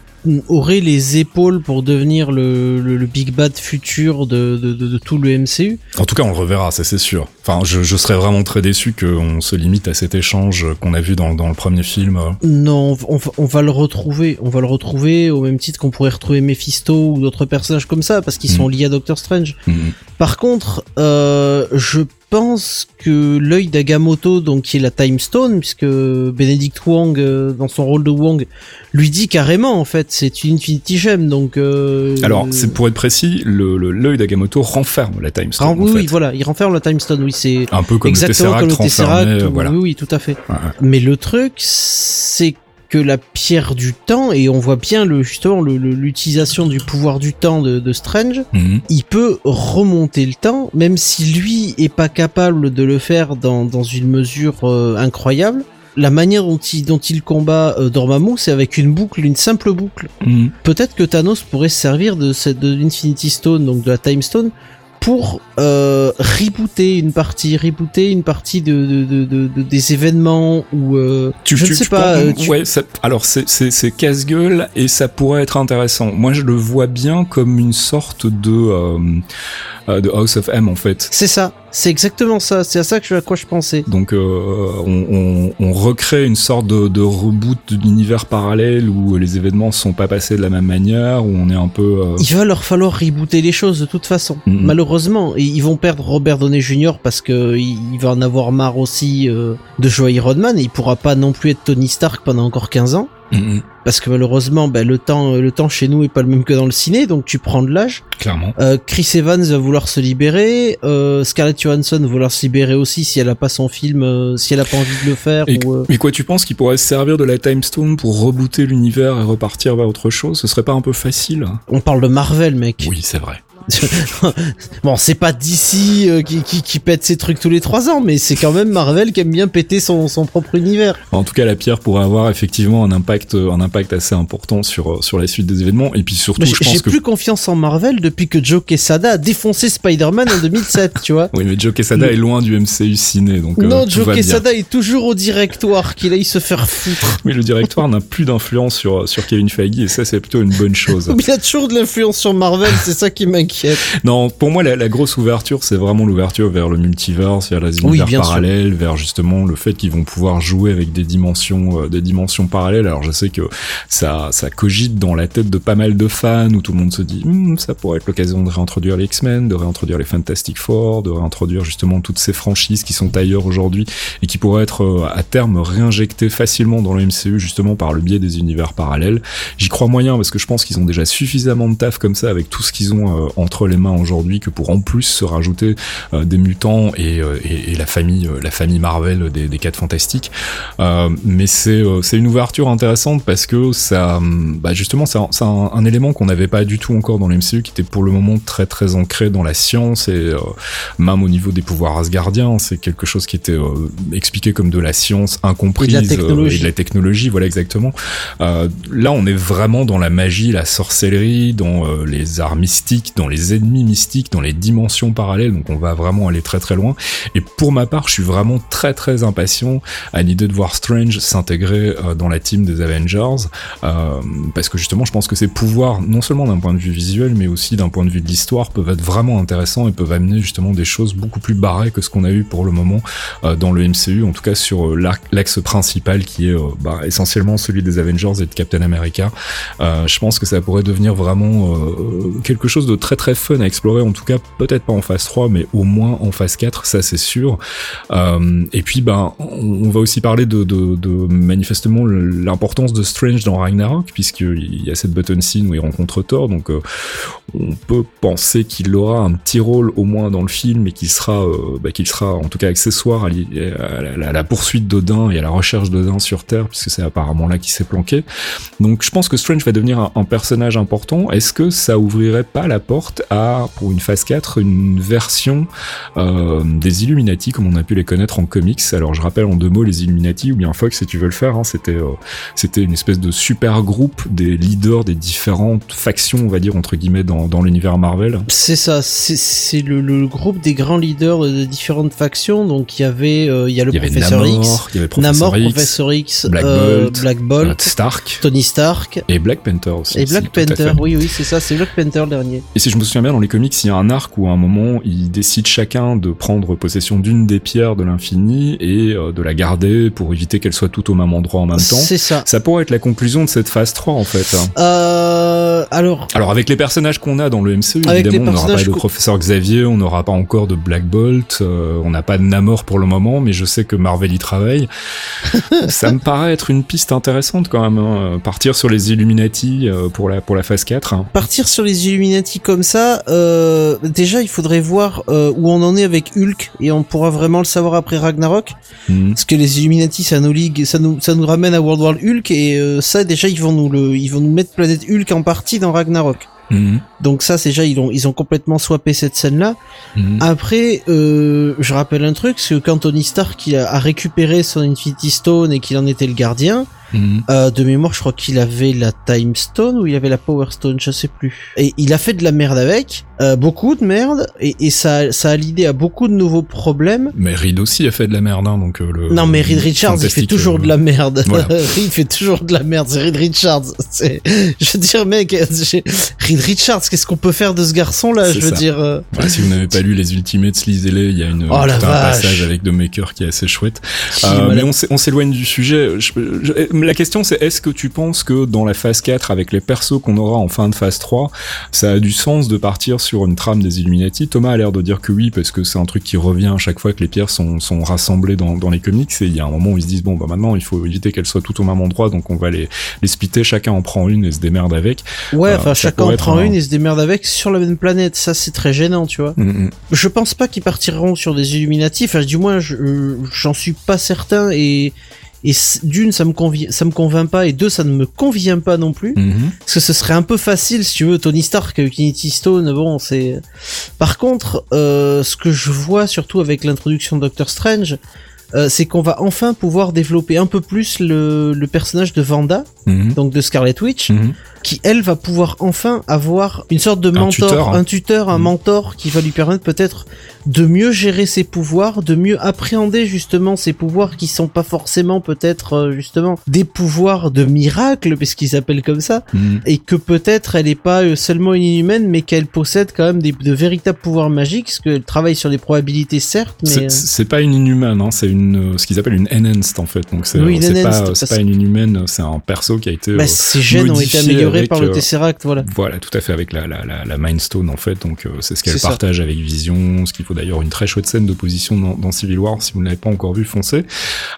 aurait les épaules pour devenir le, le, le big bad futur de, de, de, de, tout le MCU. En tout cas, on le reverra, ça c'est sûr. Enfin, je, je, serais vraiment très déçu qu'on se limite à cet échange qu'on a vu dans, dans le premier film. Non, on, on, va le retrouver. On va le retrouver au même titre qu'on pourrait retrouver Mephisto ou d'autres personnages comme ça, parce qu'ils mmh. sont liés à Doctor Strange. Mmh. Par contre, euh, je pense que l'œil d'Agamotto, donc qui est la Time Stone, puisque Benedict Wong, euh, dans son rôle de Wong, lui dit carrément en fait, c'est une Infinity Gem. Donc euh, alors, c'est pour être précis, le l'œil d'Agamotto renferme la Time Stone. Ah, oui, oui, voilà, il renferme la Time Stone. Oui, c'est un peu comme exactement le Tesseract, comme le Tesseract. voilà. Oui, oui, tout à fait. Ouais. Mais le truc, c'est que la pierre du temps et on voit bien le justement l'utilisation du pouvoir du temps de, de Strange Mhm. mmh. il peut remonter le temps même si lui est pas capable de le faire dans, dans une mesure euh, incroyable la manière dont il, dont il combat euh, Dormammu, c'est avec une boucle, une simple boucle. Mmh. Peut-être que Thanos pourrait se servir de cette de l'Infinity Stone, donc de la Time Stone, pour euh, rebooter une partie, rebooter une partie de, de, de, de des événements ou euh, tu, je tu, ne sais tu pas. Penses, euh, tu... Ouais, ça, alors c'est c'est casse-gueule et ça pourrait être intéressant. Moi, je le vois bien comme une sorte de euh, de House of M en fait. C'est ça. C'est exactement ça, c'est à ça que je, à quoi je pensais. Donc euh, on, on, on, recrée une sorte de, de reboot d'univers parallèle où les événements sont pas passés de la même manière, où on est un peu... Euh... Il va leur falloir rebooter les choses de toute façon, mm -hmm. malheureusement. Et ils vont perdre Robert Downey Jr. parce que il, va en avoir marre aussi euh, de jouer Iron Man et il pourra pas non plus être Tony Stark pendant encore 15 ans. Mm -hmm. Parce que malheureusement, ben, le temps, le temps chez nous est pas le même que dans le ciné, donc tu prends de l'âge. Clairement. Euh, Chris Evans va vouloir se libérer, euh, Scarlett Johansson va vouloir se libérer aussi si elle a pas son film, euh, si elle a pas envie de le faire. Et, ou, mais quoi, tu penses qu'il pourrait se servir de la Time Stone pour rebooter l'univers et repartir vers autre chose? Ce serait pas un peu facile On parle de Marvel, mec. Oui, c'est vrai. Bon, c'est pas d'ici euh, qui, qui, qui, pète ses trucs tous les trois ans, mais c'est quand même Marvel qui aime bien péter son, son propre univers. En tout cas, la pierre pourrait avoir effectivement un impact, un impact assez important sur, sur la suite des événements. Et puis surtout, je pense J'ai que... plus confiance en Marvel depuis que Joe Quesada a défoncé Spider-Man en 2007, tu vois. Oui, mais Joe Quesada le... est loin du MCU ciné, donc. Non, euh, Joe Quesada est toujours au directoire, qu'il aille se faire foutre. Mais le directoire n'a plus d'influence sur, sur Kevin Feige, et ça, c'est plutôt une bonne chose. il a toujours de l'influence sur Marvel, c'est ça qui m'inquiète. Non, pour moi, la, la grosse ouverture, c'est vraiment l'ouverture vers le multiverse, vers les univers oui, parallèles, sûr. vers justement le fait qu'ils vont pouvoir jouer avec des dimensions, euh, des dimensions parallèles. Alors, je sais que ça, ça cogite dans la tête de pas mal de fans où tout le monde se dit, hm, ça pourrait être l'occasion de réintroduire les X-Men, de réintroduire les Fantastic Four, de réintroduire justement toutes ces franchises qui sont ailleurs aujourd'hui et qui pourraient être euh, à terme réinjectées facilement dans le MCU justement par le biais des univers parallèles. J'y crois moyen parce que je pense qu'ils ont déjà suffisamment de taf comme ça avec tout ce qu'ils ont euh, entre les mains aujourd'hui que pour en plus se rajouter euh, des mutants et, euh, et, et, la famille la famille Marvel des, des quatre fantastiques. Euh, mais c'est c'est une ouverture intéressante parce que ça bah justement c'est un, un, un, élément qu'on n'avait pas du tout encore dans l'MCU qui était pour le moment très très ancré dans la science et même au niveau des pouvoirs asgardiens. C'est quelque chose qui était expliqué comme de la science incomprise et de la technologie, et de la technologie. voilà exactement. Là on est vraiment dans la magie la sorcellerie dans les arts mystiques dans les ennemis mystiques dans les dimensions parallèles, donc on va vraiment aller très très loin. Et pour ma part, je suis vraiment très très impatient à l'idée de voir Strange s'intégrer euh, dans la team des Avengers, euh, parce que justement, je pense que ses pouvoirs, non seulement d'un point de vue visuel, mais aussi d'un point de vue de l'histoire, peuvent être vraiment intéressants et peuvent amener justement des choses beaucoup plus barrées que ce qu'on a eu pour le moment euh, dans le MCU, en tout cas sur l'axe principal qui est bah, essentiellement celui des Avengers et de Captain America. je pense que ça pourrait devenir vraiment quelque chose de très très fun à explorer en tout cas peut-être pas en phase 3 mais au moins en phase 4 ça c'est sûr. Euh, et puis ben on, va aussi parler de, manifestement l'importance de Strange dans Ragnarok puisqu'il y a cette button scene où il rencontre Thor donc euh, on peut penser qu'il aura un petit rôle au moins dans le film et qu'il sera euh, bah, sera en tout cas accessoire à, à, la, à la, poursuite d'Odin et à la recherche d'Odin sur Terre puisque c'est apparemment là qu'il s'est planqué. Donc je pense que Strange va devenir un, un personnage important. Est-ce que ça ouvrirait pas la porte sortent à, pour une phase 4, une version euh, des Illuminati comme on a pu les connaître en comics. Alors je rappelle en deux mots les Illuminati, ou bien Fox si tu veux le faire, hein, c'était euh, c'était une espèce de super groupe des leaders des différentes factions, on va dire, entre guillemets, dans, dans l'univers Marvel. C'est ça, c'est- le, le groupe des grands leaders de différentes factions. Donc il y avait, euh, il y a le y avait professeur Namor, X, il y avait Professor Namor, X, Professor X, Black Bolt, Black Bolt, Stark Tony Stark et Black Panther aussi. et Black Panther. Oui, oui, c'est ça, c'est Black Panther le dernier. Et si je me souviens bien, dans les comics, il y a un arc où à un moment, ils décident chacun de prendre possession d'une des pierres de l'infini et euh, de la garder pour éviter qu'elle soit toutes au même endroit en même temps. C'est ça. Ça pourrait être la conclusion de cette phase 3 en fait. Euh, alors, Alors avec les personnages qu'on a dans le MCU, évidemment, on n'aura pas de professeur Xavier, on n'aura pas encore de Black Bolt, euh, on n'a pas de Namor pour le moment, mais je sais que Marvel y travaille. Ça me paraît être une piste intéressante quand même, hein, partir sur les Illuminati euh, pour la pour la phase 4. hein. partir sur les Illuminati comme ça, euh, déjà il faudrait voir euh, où on en est avec Hulk et on pourra vraiment le savoir après Ragnarok. Mhm. Parce que les Illuminati, ça nous ligue, ça nous, ça nous ramène à World War Hulk et euh, ça déjà ils vont nous le, ils vont nous mettre Planète Hulk en partie dans Ragnarok. Mhm. Donc ça déjà ils ont, ils ont complètement swappé cette scène là. Mhm. Après, je rappelle un truc, c'est que quand Tony Stark a, a récupéré son Infinity Stone et qu'il en était le gardien, Mhm. euh, de mémoire, je crois qu'il avait la Time Stone ou il avait la Power Stone, je sais plus. Et il a fait de la merde avec, euh, beaucoup de merde, et, et ça, ça a l'idée à beaucoup de nouveaux problèmes. Mais Reed aussi a fait de la merde, hein, donc euh, le. Non mais Reed Richards, il fait toujours euh, de la merde. voilà. Reed fait toujours de la merde. C'est Reed Richards. Je veux dire, mec, Reed Richards, qu'est-ce qu'on peut faire de ce garçon là Je veux ça. dire. euh, Voilà, si vous n'avez pas lu les Ultimates, lisez-les. Il y a une, Oh, un vache. passage avec The Maker qui est assez chouette. qui, Euh, mais on s'é- on s'éloigne du sujet. Je- je- la question c'est est-ce que tu penses que dans la phase 4, avec les persos qu'on aura en fin de phase 3, ça a du sens de partir sur une trame des Illuminati? Thomas a l'air de dire que oui, parce que c'est un truc qui revient à chaque fois que les pierres sont, sont rassemblées dans, dans les comics. Et il y a un moment où ils se disent bon bah maintenant il faut éviter qu'elles soient toutes au même endroit, donc on va les, les splitter, chacun en prend une et se démerde avec. Ouais, euh, enfin chacun en prend un- une et se démerde avec sur la même planète. Ça c'est très gênant, tu vois. Mm, mm. Je pense pas qu'ils partiront sur des Illuminati. Enfin, du moins, je- euh, j'en suis pas certain. Et, et d'une, ça me convient, ça me convainc pas. Et deux, ça ne me convient pas non plus. Mhm. Parce que ce serait un peu facile, si tu veux, Tony Stark, Infinity Stone. Bon, c'est. Par contre, euh, ce que je vois surtout avec l'introduction de Doctor Strange. euh, c'est qu'on va enfin pouvoir développer un peu plus le, le personnage de Vanda, Mhm. donc de Scarlet Witch, Mhm. qui elle va pouvoir enfin avoir une sorte de mentor, tuteur, hein. un tuteur, un Mm. mentor qui va lui permettre peut-être de mieux gérer ses pouvoirs, de mieux appréhender justement ses pouvoirs qui sont pas forcément peut-être euh, justement des pouvoirs de miracle, puisqu'ils s'appellent comme ça, Mhm. et que peut-être elle est pas euh, seulement une inhumaine, mais qu'elle possède quand même des, de véritables pouvoirs magiques, parce qu'elle travaille sur des probabilités certes, mais C'est- euh, C'est pas une inhumaine, hein, c'est une ce qu'ils appellent une enhanced en fait. Donc c'est Oui, pas pas une inhumaine, c'est un perso qui a été bah, euh, ses gènes ont été améliorés avec, par le euh, Tesseract, voilà. voilà tout à fait avec la la la, la Mind Stone en fait. Donc euh, c'est ce qu'elle ça. partage avec Vision, ce qu'il faut d'ailleurs une très chouette scène d'opposition dans, dans Civil War. Si vous ne l'avez pas encore vu, foncez.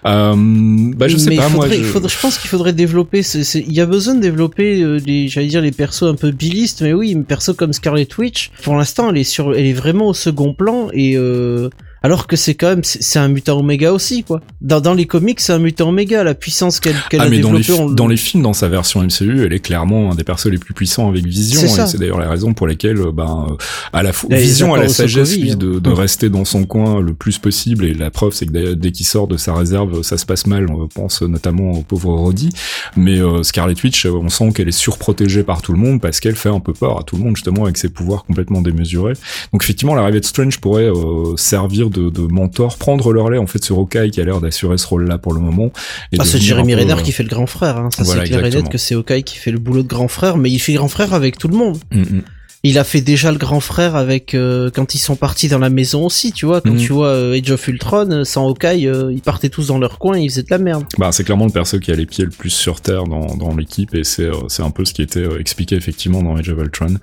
Bah je sais mais pas moi. je- il faudrait- je pense qu'il faudrait développer. Il y a besoin de développer les, j'allais dire les persos un peu bilistes, mais oui, une perso comme Scarlet Witch. Pour l'instant, elle est sur, elle est vraiment au second plan et euh, alors que c'est quand même, c'est un mutant oméga aussi quoi. Dans, dans les comics, c'est un mutant oméga. La puissance qu'elle qu'elle Ah a mais dans on- dans les films, dans sa version MCU, elle est clairement un des persos les plus puissants avec Vision, C'est et c'est d'ailleurs la raison pour laquelle, euh, ben, à la fois Vision a la sagesse Sokovie, lui, hein. de, de rester dans son coin le plus possible, et la preuve c'est que dès, dès qu'il sort de sa réserve, ça se passe mal. On pense notamment au pauvre Roddy, mais euh, Scarlet Witch, euh, on sent qu'elle est surprotégée par tout le monde parce qu'elle fait un peu peur à tout le monde justement avec ses pouvoirs complètement démesurés. Donc effectivement, l'arrivée de Strange pourrait euh, servir de, de mentor, prendre le relais en fait sur Hawkeye qui a l'air d'assurer ce rôle-là pour le moment. Ah, c'est Jeremy peu, Renner euh, qui fait le grand frère. Hein. Ça voilà, c'est clair et net que c'est Hawkeye qui fait le boulot de grand frère, mais il fait grand frère avec tout le monde. mm, mm. Il a fait déjà le grand frère avec euh, quand ils sont partis dans la maison aussi, tu vois. Quand Mhm. tu vois euh, Age of Ultron, euh, sans Hawkeye, euh, ils partaient tous dans leur coin, et ils faisaient de la merde. Bah, c'est clairement le perso qui a les pieds le plus sur terre dans, dans l'équipe et c'est euh, c'est un peu ce qui était euh, expliqué effectivement dans Age of Ultron.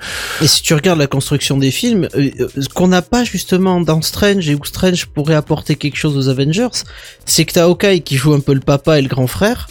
Et si tu regardes la construction des films, ce qu'on n'a pas justement dans Strange et où Strange pourrait apporter quelque chose aux Avengers, c'est que t'as Hawkeye qui joue un peu le papa et le grand frère.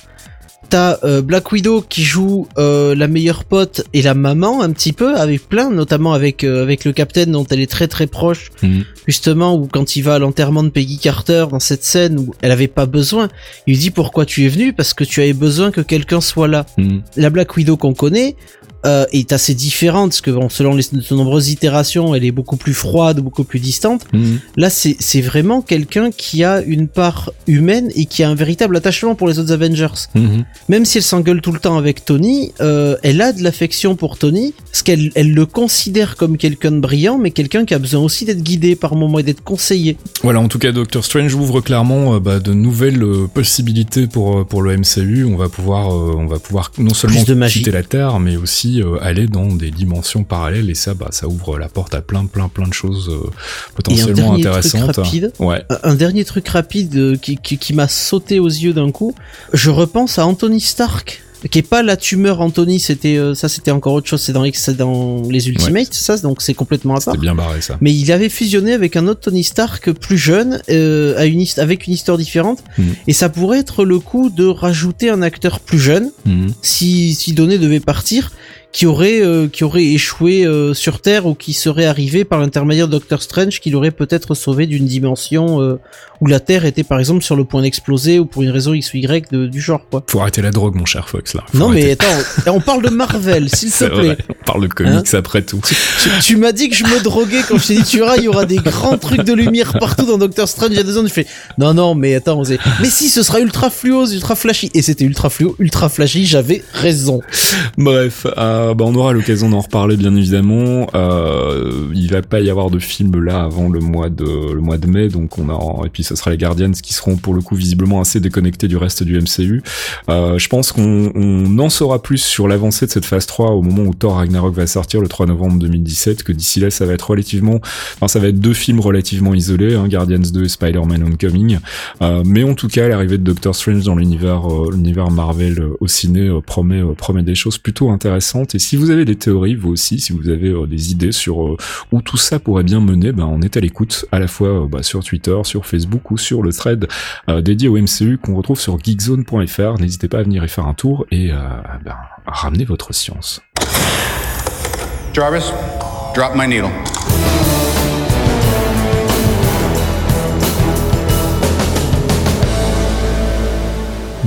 T'as euh, Black Widow qui joue euh, la meilleure pote et la maman un petit peu avec plein, notamment avec euh, avec le Captain dont elle est très très proche Mhm. justement où quand il va à l'enterrement de Peggy Carter dans cette scène où elle avait pas besoin, il lui dit pourquoi tu es venu? Parce que tu avais besoin que quelqu'un soit là. Mhm. La Black Widow qu'on connaît, euh, est assez différente, parce que bon, selon les de nombreuses itérations, elle est beaucoup plus froide, beaucoup plus distante. Mhm. Là, c'est vraiment quelqu'un qui a une part humaine et qui a un véritable attachement pour les autres Avengers. Mhm. Même si elle s'engueule tout le temps avec Tony, euh, elle a de l'affection pour Tony, parce qu'elle elle le considère comme quelqu'un de brillant, mais quelqu'un qui a besoin aussi d'être guidé par moments et d'être conseillé. Voilà, en tout cas, Doctor Strange ouvre clairement euh, bah, de nouvelles possibilités pour pour le MCU. On va pouvoir on va pouvoir non seulement de quitter la Terre, mais aussi euh, aller dans des dimensions parallèles. Et ça, bah, ça ouvre la porte à plein plein plein de choses euh, potentiellement intéressantes. rapide. Ouais. Un- dernier truc rapide euh, qui, qui, qui m'a sauté aux yeux d'un coup. Je repense à Anthony Stark, qui est pas la tumeur Anthony, c'était euh, ça, c'était encore autre chose. C'est dans, les Ultimates, ça, donc c'est complètement à part. C'était bien barré ça. Mais il avait fusionné avec un autre Tony Stark plus jeune, euh, à une avec une histoire différente, Mhm. et ça pourrait être le coup de rajouter un acteur plus jeune, Mhm. si si Donné devait partir, qui aurait euh, qui aurait échoué euh, sur Terre ou qui serait arrivé par l'intermédiaire de Doctor Strange, qui l'aurait peut-être sauvé d'une dimension euh, où la Terre était par exemple sur le point d'exploser ou pour une raison X ou Y de- du genre quoi. Faut arrêter la drogue, mon cher Fox là. Faut Non mais attends, on parle de Marvel, s'il te plaît. vrai. On parle de comics après tout. Tu, tu m'as dit que je me droguais quand je t'ai dit tu verras, il y aura des grands trucs de lumière partout dans Doctor Strange. Il y a deux ans, je fais non non mais attends, c'est- mais si ce sera ultra fluo, ultra flashy et c'était ultra fluo, ultra flashy, j'avais raison. Bref, euh, bah, on aura l'occasion d'en reparler bien évidemment. Euh, il va pas y avoir de film là avant le mois de le mois de mai, donc on a et puis ce sera les Guardians qui seront pour le coup visiblement assez déconnectés du reste du MCU. Euh, je pense qu'on on en saura plus sur l'avancée de cette phase 3 au moment où Thor Ragnarok va sortir le 3 novembre 2017. Que d'ici là, ça va être relativement, enfin ça va être deux films relativement isolés, hein, Guardians 2 et Spider-Man Homecoming. Euh, mais en tout cas, l'arrivée de Doctor Strange dans l'univers euh, l'univers Marvel euh, au ciné euh, promet euh, promet des choses plutôt intéressantes. Et si vous avez des théories, vous aussi, si vous avez euh, des idées sur euh, où tout ça pourrait bien mener, ben on est à l'écoute à la fois euh, bah, sur Twitter, sur Facebook ou sur le thread dédié au MCU qu'on retrouve sur geekzone.fr. N'hésitez pas à venir y faire un tour et euh, ben, à ramener votre science. Jarvis, drop my needle.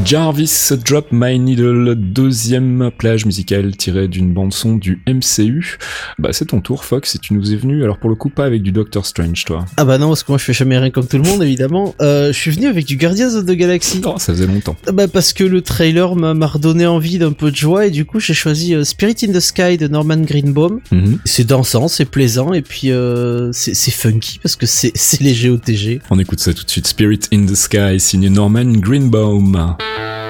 Jarvis Drop My Needle, deuxième plage musicale tirée d'une bande son du MCU. Bah c'est ton tour Fox et tu nous es venu alors pour le coup pas avec du Doctor Strange toi. Ah bah non parce que moi je fais jamais rien comme tout le monde évidemment. Euh, je suis venu avec du Guardians of the Galaxy. Oh ça faisait longtemps. Ah Bah parce que le trailer m'a redonné envie d'un peu de joie et du coup j'ai choisi euh, Spirit in the Sky de Norman Greenbaum. Mhm. C'est dansant, c'est plaisant et puis euh, c'est funky parce que c'est c'est léger OTG. On écoute ça tout de suite. Spirit in the Sky signé Norman Greenbaum. Bye.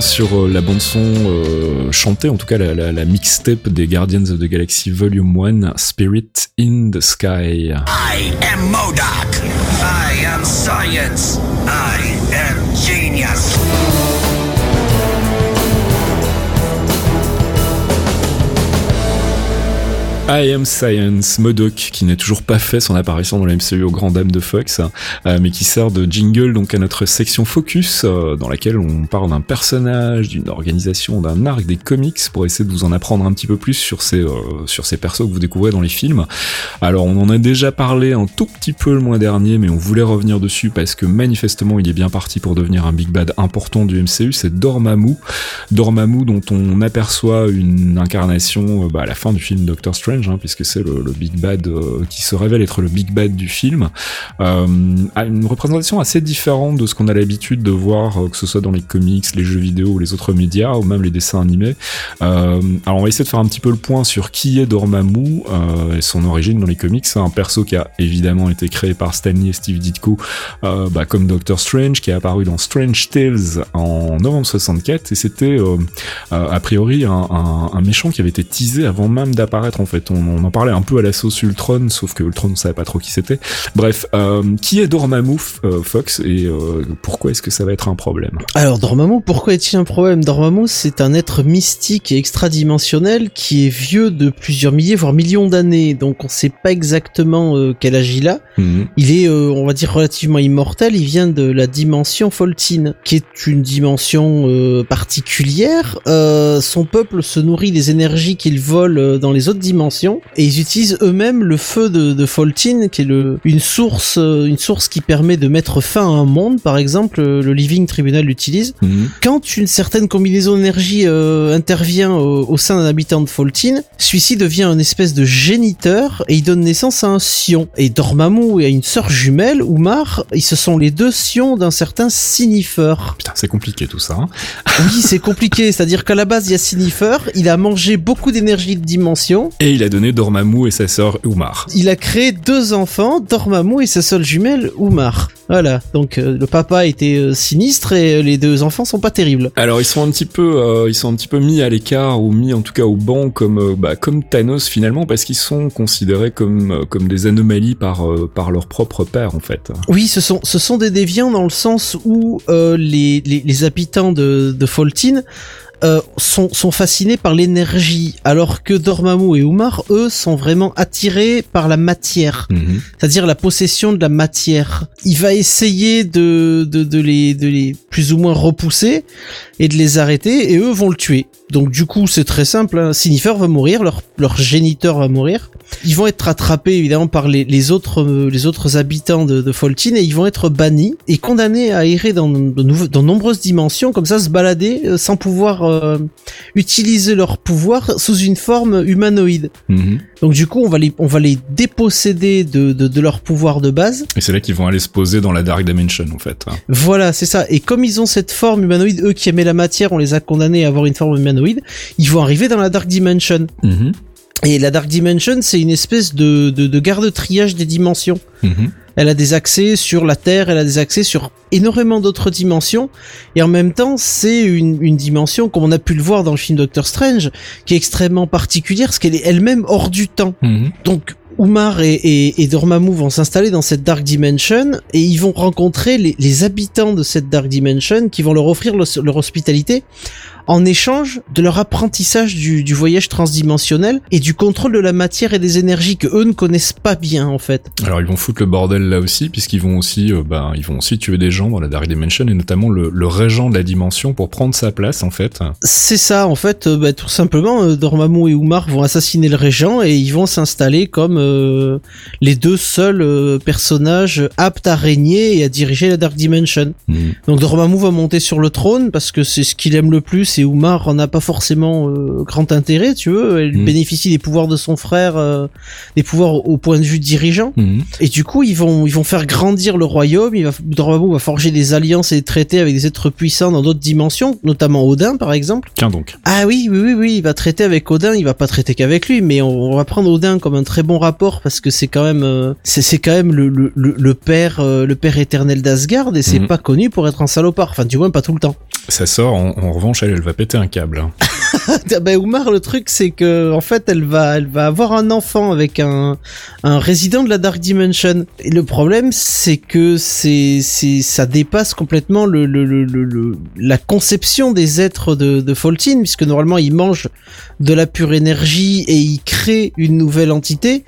Sur euh, la bande son euh, chantée, en tout cas la, la, mixtape des Guardians of the Galaxy Volume 1, Spirit in the Sky. I am Modoc. I am science. I am genius. I Am Science, Modoc, qui n'a toujours pas fait son apparition dans la MCU au grand dame de Fox, euh, mais qui sert de jingle donc à notre section Focus, euh, dans laquelle on parle d'un personnage, d'une organisation, d'un arc des comics, pour essayer de vous en apprendre un petit peu plus sur ces, euh, sur ces persos que vous découvrez dans les films. Alors on en a déjà parlé un tout petit peu le mois dernier, mais on voulait revenir dessus parce que manifestement il est bien parti pour devenir un big bad important du MCU, c'est Dormammu. Dormammu dont on aperçoit une incarnation euh, bah, à la fin du film Doctor Strange, hein, puisque c'est le, big bad euh, qui se révèle être le big bad du film. Euh, a une représentation assez différente de ce qu'on a l'habitude de voir, euh, que ce soit dans les comics, les jeux vidéo ou les autres médias, ou même les dessins animés. Euh, alors on va essayer de faire un petit peu le point sur qui est Dormammu et son origine dans les comics. C'est un perso qui a évidemment été créé par Stanley et Steve Ditko, bah, comme Doctor Strange, qui est apparu dans Strange Tales en novembre 64, et c'était a priori un méchant qui avait été teasé avant même d'apparaître en fait. On, on en parlait un peu à la sauce Ultron, sauf que Ultron ne savait pas trop qui c'était. Bref, euh, qui est Dormammu euh, Fox et euh, pourquoi est-ce que ça va être un problème? Alors Dormammu, pourquoi est-il un problème? Dormammu, c'est un être mystique et extradimensionnel qui est vieux de plusieurs milliers, voire millions d'années. Donc on sait pas exactement quel âge il a. Mhm. Il est, on va dire, relativement immortel. Il vient de la dimension Foltine, qui est une dimension particulière. Son peuple se nourrit des énergies qu'ils volent euh, dans les autres dimensions, et ils utilisent eux-mêmes le feu de, de Foltine, qui est le, une source, euh, une source qui permet de mettre fin à un monde. Par exemple, euh, le Living Tribunal l'utilise. Mhm. Quand une certaine combinaison d'énergie euh, intervient au, au sein d'un habitant de Foltine, celui-ci devient une espèce de géniteur et il donne naissance à un Sion. Et Dormammu a une sœur jumelle, Oumar, ils se sont les deux Sions d'un certain Sinifer. Putain, c'est compliqué tout ça. hein. Oui, c'est compliqué, c'est-à-dire qu'à la base il y a Sinifer, il a mangé beaucoup d'énergie de dimension, Et il a donné Dormammu et sa sœur Umar. il a créé deux enfants, Dormammu et sa seule jumelle, Oumar. Voilà, donc euh, le papa était euh, sinistre et euh, les deux enfants sont pas terribles. Alors ils sont un petit peu, euh, ils sont un petit peu mis à l'écart ou mis en tout cas au banc comme, euh, bah, comme Thanos finalement parce qu'ils sont considérés comme, euh, comme des anomalies par, euh, par leur propre père en fait. Oui, ce sont, ce sont des déviants dans le sens où euh, les, les, les habitants de, de Foltine euh, sont, sont fascinés par l'énergie, alors que Dormammu et Umar, eux, sont vraiment attirés par la matière, Mhm. c'est-à-dire la possession de la matière. Il va essayer de, de, de, les, de les plus ou moins repousser et de les arrêter, et eux vont le tuer. Donc du coup, c'est très simple. Hein. Sinifer va mourir, leur, leur géniteur va mourir. Ils vont être attrapés évidemment par les, les autres euh, les autres habitants de, de Foltine et ils vont être bannis et condamnés à errer dans de dans nombreuses dimensions comme ça se balader euh, sans pouvoir euh, utiliser leur pouvoir sous une forme humanoïde. Mhm. Donc du coup, on va les on va les déposséder de de, de leur pouvoir de base. Et c'est là qu'ils vont aller se poser dans la Dark Dimension en fait. Voilà, c'est ça. Et comme ils ont cette forme humanoïde, eux qui aimaient la matière, on les a condamnés à avoir une forme humanoïde. Ils vont arriver dans la Dark Dimension. Mhm. Et la Dark Dimension, c'est une espèce de, de, de garde-triage des dimensions. Mhm. Elle a des accès sur la Terre, elle a des accès sur énormément d'autres dimensions. Et en même temps, c'est une, une dimension, comme on a pu le voir dans le film Doctor Strange, qui est extrêmement particulière, parce qu'elle est elle-même hors du temps. Mhm. Donc Oumar et, et, et Dormammu vont s'installer dans cette Dark Dimension et ils vont rencontrer les, les habitants de cette Dark Dimension qui vont leur offrir le- leur hospitalité en échange de leur apprentissage du, du voyage transdimensionnel et du contrôle de la matière et des énergies que eux ne connaissent pas bien en fait. Alors ils vont foutre le bordel là aussi, puisqu'ils vont aussi, euh, ben, ils vont aussi tuer des gens dans la Dark Dimension et notamment le, le régent de la dimension pour prendre sa place en fait. C'est ça en fait, euh, bah, tout simplement euh, Dormammu et Oumar vont assassiner le régent et ils vont s'installer comme euh, les deux seuls euh, personnages aptes à régner et à diriger la Dark Dimension. Mhm. Donc Dormammu va monter sur le trône parce que c'est ce qu'il aime le plus et Oumar en a pas forcément euh, grand intérêt, tu veux. Elle Mhm. bénéficie des pouvoirs de son frère, euh, des pouvoirs au point de vue dirigeant. Mhm. Et du coup, ils vont ils vont faire grandir le royaume. Il va Dormammu va forger des alliances et des traités avec des êtres puissants dans d'autres dimensions, notamment Odin par exemple. Tiens donc. Ah oui, oui, oui, oui, il va traiter avec Odin, il va pas traiter qu'avec lui, mais on, on va prendre Odin comme un très bon rapport parce que c'est quand même, euh, c'est quand même le, le, le, le père, le père éternel d'Asgard et c'est Mhm. pas connu pour être un salopard, enfin du moins pas tout le temps. Ça sort, en, en revanche, elle, elle va péter un câble. hein. Ah ben Oumar, le truc c'est que en fait elle va, elle va avoir un enfant avec un, un résident de la Dark Dimension. Et le problème c'est que c'est, c'est, ça dépasse complètement le, le, le, le, la conception des êtres de, de Faultine puisque normalement ils mangent de la pure énergie et ils créent une nouvelle entité.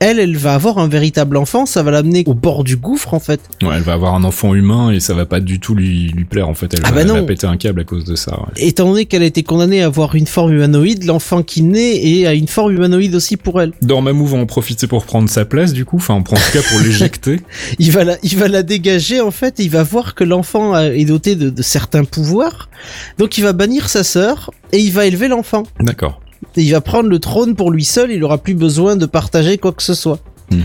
Elle, elle va avoir un véritable enfant, ça va l'amener au bord du gouffre en fait. Ouais, elle va avoir un enfant humain et ça va pas du tout lui, lui plaire en fait. Elle, Ah va, bah elle non. va péter un câble à cause de ça. ouais. Étant donné qu'elle a été condamnée à avoir une forme humanoïde, l'enfant qui naît est à une forme humanoïde aussi pour elle. Dormammu va en profiter pour prendre sa place du coup, enfin en tout cas pour l'éjecter. il va la, il va la dégager en fait. et Il va voir que l'enfant a- est doté de, de certains pouvoirs, donc il va bannir sa sœur et il va élever l'enfant. D'accord. Il va prendre le trône pour lui seul. Il aura plus besoin de partager quoi que ce soit. Mhm.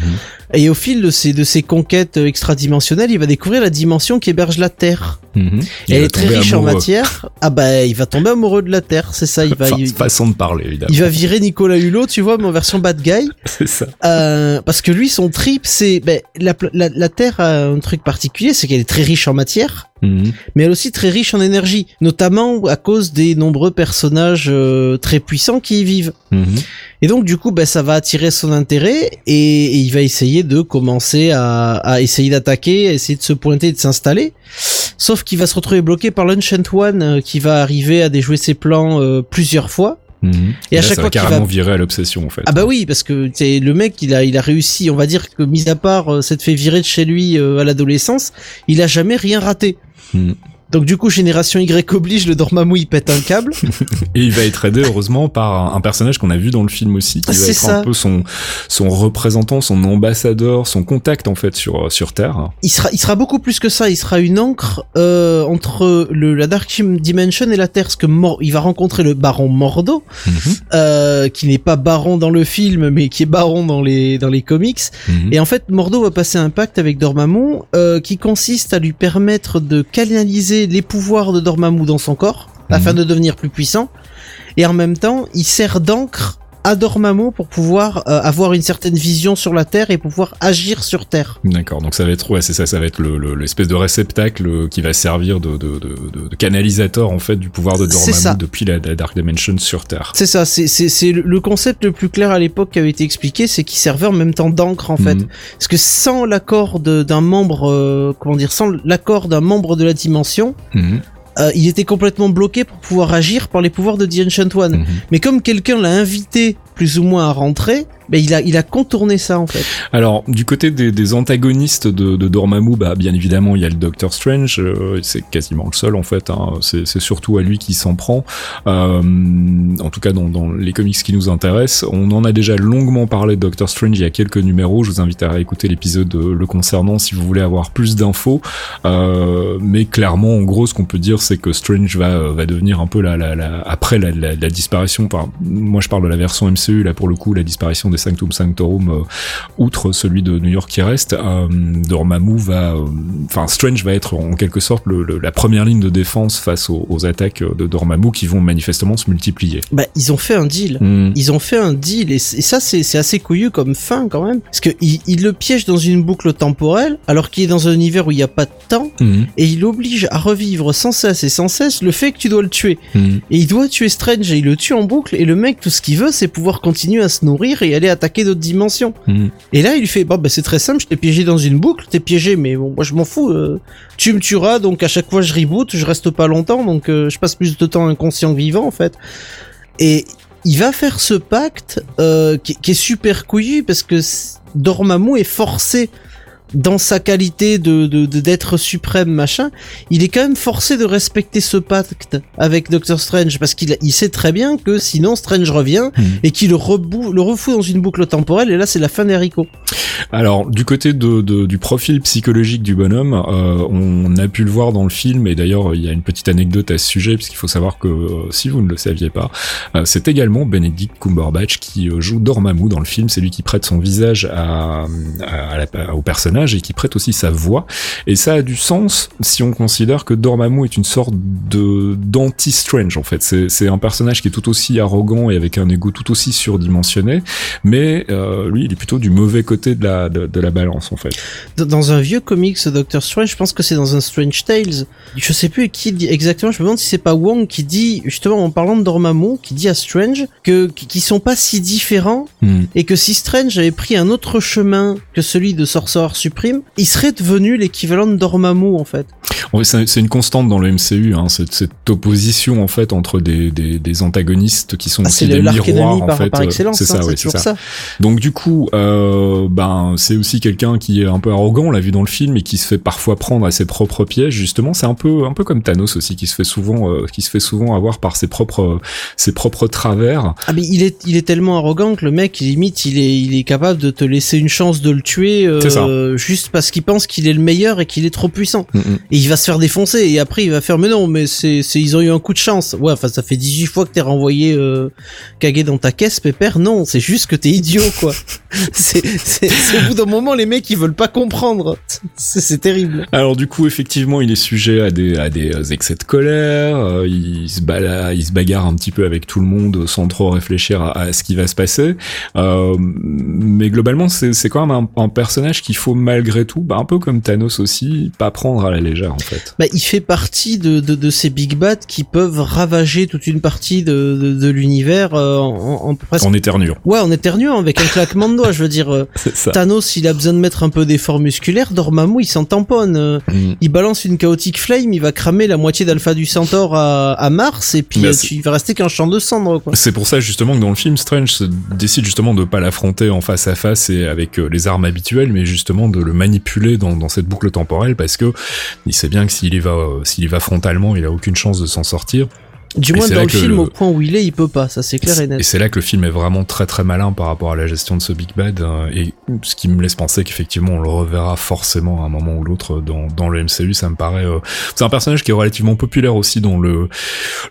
Et au fil de ses de ses conquêtes extradimensionnelles, il va découvrir la dimension qui héberge la Terre. Mhm. Et elle est très riche en matière. Ah bah il va tomber amoureux de la Terre, c'est ça. Il va, Fa- il, façon de parler évidemment. il va virer Nicolas Hulot, tu vois, mais en version bad guy. C'est ça. Euh, parce que lui, son trip, c'est ben, la, la, la Terre a un truc particulier, c'est qu'elle est très riche en matière, Mhm. mais elle est aussi très riche en énergie, notamment à cause des nombreux personnages euh, très puissants qui y vivent. Mhm. Et donc du coup, ben, ça va attirer son intérêt et, et il va essayer de commencer à, à essayer d'attaquer, à essayer de se pointer, et de s'installer. Sauf qu'il va se retrouver bloqué par l'Ancient One euh, qui va arriver à déjouer ses plans euh, plusieurs fois. Mhm. Et à là, chaque ça fois va carrément va- virer à l'obsession en fait. Ah bah oui, parce que c'est le mec, il a, il a réussi, on va dire que mis à part euh, s'être fait virer de chez lui euh, à l'adolescence, il a jamais rien raté. Mhm. Donc du coup, génération Y oblige, le Dormammu il pète un câble. Et il va être aidé heureusement par un, un personnage qu'on a vu dans le film aussi, qui va être ça. un peu son son représentant, son ambassadeur, son contact en fait sur sur Terre. Il sera, il sera beaucoup plus que ça. Il sera une encre euh, entre le, la Dark Dimension et la Terre, parce que Mor- il va rencontrer le Baron Mordo, Mhm. euh, qui n'est pas Baron dans le film, mais qui est Baron dans les dans les comics. Mhm. Et en fait, Mordo va passer un pacte avec Dormammu euh, qui consiste à lui permettre de canaliser les pouvoirs de Dormammu dans son corps afin Mhm. de devenir plus puissant. Et en même temps, il sert d'encre à Dormammu pour pouvoir euh, avoir une certaine vision sur la Terre et pouvoir agir sur Terre. D'accord, donc ça va être ouais, c'est ça, ça va être le le- l'espèce de réceptacle qui va servir de, de, de, de- de canalisateur en fait du pouvoir de. Dormammu depuis la, la Dark Dimension sur Terre. C'est ça, c'est c'est c'est le- le concept le plus clair à l'époque qui avait été expliqué, c'est qu'il servait en même temps d'encre en fait. Mhm. Parce que sans l'accord d'un membre, euh, comment dire, sans l'accord d'un membre de la dimension, Mhm. Euh, il était complètement bloqué pour pouvoir agir par les pouvoirs de The Ancient One. Mais comme quelqu'un l'a invité plus ou moins à rentrer, ben il a il a contourné ça en fait. Alors, du côté des, antagonistes de, de Dormammu, bah, bien évidemment, il y a le Doctor Strange, euh, c'est quasiment le seul en fait, hein, c'est surtout à lui qui s'en prend. Euh, en tout cas, dans, les comics qui nous intéressent, on en a déjà longuement parlé de Doctor Strange il y a quelques numéros, je vous invite à écouter l'épisode euh, le concernant si vous voulez avoir plus d'infos. Mais clairement, en gros, ce qu'on peut dire, c'est que Strange va, va devenir un peu la, la, après la, disparition, moi je parle de la version MCU, là pour le coup, la disparition des Sanctum Sanctorum, euh, outre celui de New York qui reste, euh, Dormammu va, euh, enfin Strange va être en quelque sorte le, le- la première ligne de défense face aux, aux attaques de Dormammu qui vont manifestement se multiplier. Bah, ils ont fait un deal. Hmm. Ils ont fait un deal et, ça c'est assez couillu comme fin quand même parce que il, il le piège dans une boucle temporelle alors qu'il est dans un univers où il n'y a pas de temps Mhm. et il l'oblige à revivre sans cesse et sans cesse le fait que tu dois le tuer Mhm. et il doit tuer Strange et il le tue en boucle et le mec tout ce qu'il veut c'est pouvoir continuer à se nourrir et aller attaquer d'autres dimensions Mhm. et là il lui fait bon bah c'est très simple je t'ai piégé dans une boucle t'es piégé mais bon moi je m'en fous euh, tu me tueras donc à chaque fois je reboot je reste pas longtemps donc euh, je passe plus de temps inconscient que vivant en fait et il va faire ce pacte euh, qui, qui est super couillu parce que Dormammu est forcé dans sa qualité de de- de- d'être suprême machin, il est quand même forcé de respecter ce pacte avec Doctor Strange parce qu'il il sait très bien que sinon Strange revient Mhm. et qu'il le, le refout dans une boucle temporelle et là c'est la fin des haricots. Alors du côté de, de- du profil psychologique du bonhomme, euh, on a pu le voir dans le film et d'ailleurs il y a une petite anecdote à ce sujet puisqu'il faut savoir que euh, si vous ne le saviez pas, euh, c'est également Benedict Cumberbatch qui joue Dormammu dans le film. C'est lui qui prête son visage à, à- à la- au personnage et qui prête aussi sa voix. Et ça a du sens si on considère que Dormammu est une sorte de d'anti-Strange en fait. C'est un personnage qui est tout aussi arrogant et avec un ego tout aussi surdimensionné, mais euh, lui il est plutôt du mauvais côté de la de, de la balance en fait. Dans- Dans un vieux comics Doctor Strange, je pense que c'est dans un Strange Tales. Je sais plus qui dit exactement. Je me demande si c'est pas Wong qui dit justement en parlant de Dormammu, qui dit à Strange que qu'ils sont pas si différents Hmm. et que si Strange avait pris un autre chemin que celui de Sorcerer Il serait devenu l'équivalent de Dormammu en fait. C'est une constante dans le MCU, hein, cette, cette opposition en fait entre des, des, des antagonistes qui sont Ah, aussi des miroirs ennemi en par, fait. par euh, excellence. c'est hein, ça, ouais, c'est ça. ça. Donc du coup, euh, ben c'est aussi quelqu'un qui est un peu arrogant, on l'a vu dans le film, et qui se fait parfois prendre à ses propres pièges. Justement, c'est un peu un peu comme Thanos aussi, qui se fait souvent euh, qui se fait souvent avoir par ses propres ses propres travers. Ah mais il est il est tellement arrogant que le mec limite il est il est capable de te laisser une chance de le tuer euh, juste parce qu'il pense qu'il est le meilleur et qu'il est trop puissant. Mm, mm. Et il va se faire défoncer et après il va faire mais non mais c'est ils ont eu un coup de chance. Ouais enfin ça fait 18 fois que t'es renvoyé euh, cagué dans ta caisse pépère. Non, c'est juste que t'es idiot quoi. c'est au bout d'un moment les mecs ils veulent pas comprendre. C'est terrible. Alors du coup, effectivement, il est sujet à des à des euh, excès de colère. euh, il se bala, il se bagarre un petit peu avec tout le monde sans trop réfléchir à, à ce qui va se passer. Euh, mais globalement, c'est c'est quand même un, un personnage qu'il faut malgré tout, bah, un peu comme Thanos aussi, pas prendre à la légère en fait. Bah, il fait partie de, de, de ces big bats qui peuvent ravager toute une partie de, de, de l'univers euh, en, en presque En éternuant. Ouais, en éternuant avec un claquement de doigts, je veux dire. euh. Thanos, il a besoin de mettre un peu d'effort musculaire. Dormammu, il s'en tamponne. euh, Mm. Il balance une chaotique flame, il va cramer la moitié d'Alpha du Centaure à, à Mars, et puis Bah, tu, il va rester qu'un champ de cendres. C'est pour ça justement que dans le film, Strange décide justement de pas l'affronter en face à face et avec les armes habituelles, mais justement de le manipuler dans, cette boucle temporelle parce que il sait bien que s'il y va, euh, s'il y va frontalement, il a aucune chance de s'en sortir. Du Et moins, dans le film, le- au point où il est, il peut pas, ça c'est clair et Et net. c'est là que le film est vraiment très très malin par rapport à la gestion de ce Big Bad euh, et ce qui me laisse penser qu'effectivement on le reverra forcément à un moment ou l'autre dans, dans le MCU. Ça me paraît. euh, C'est un personnage qui est relativement populaire aussi dans le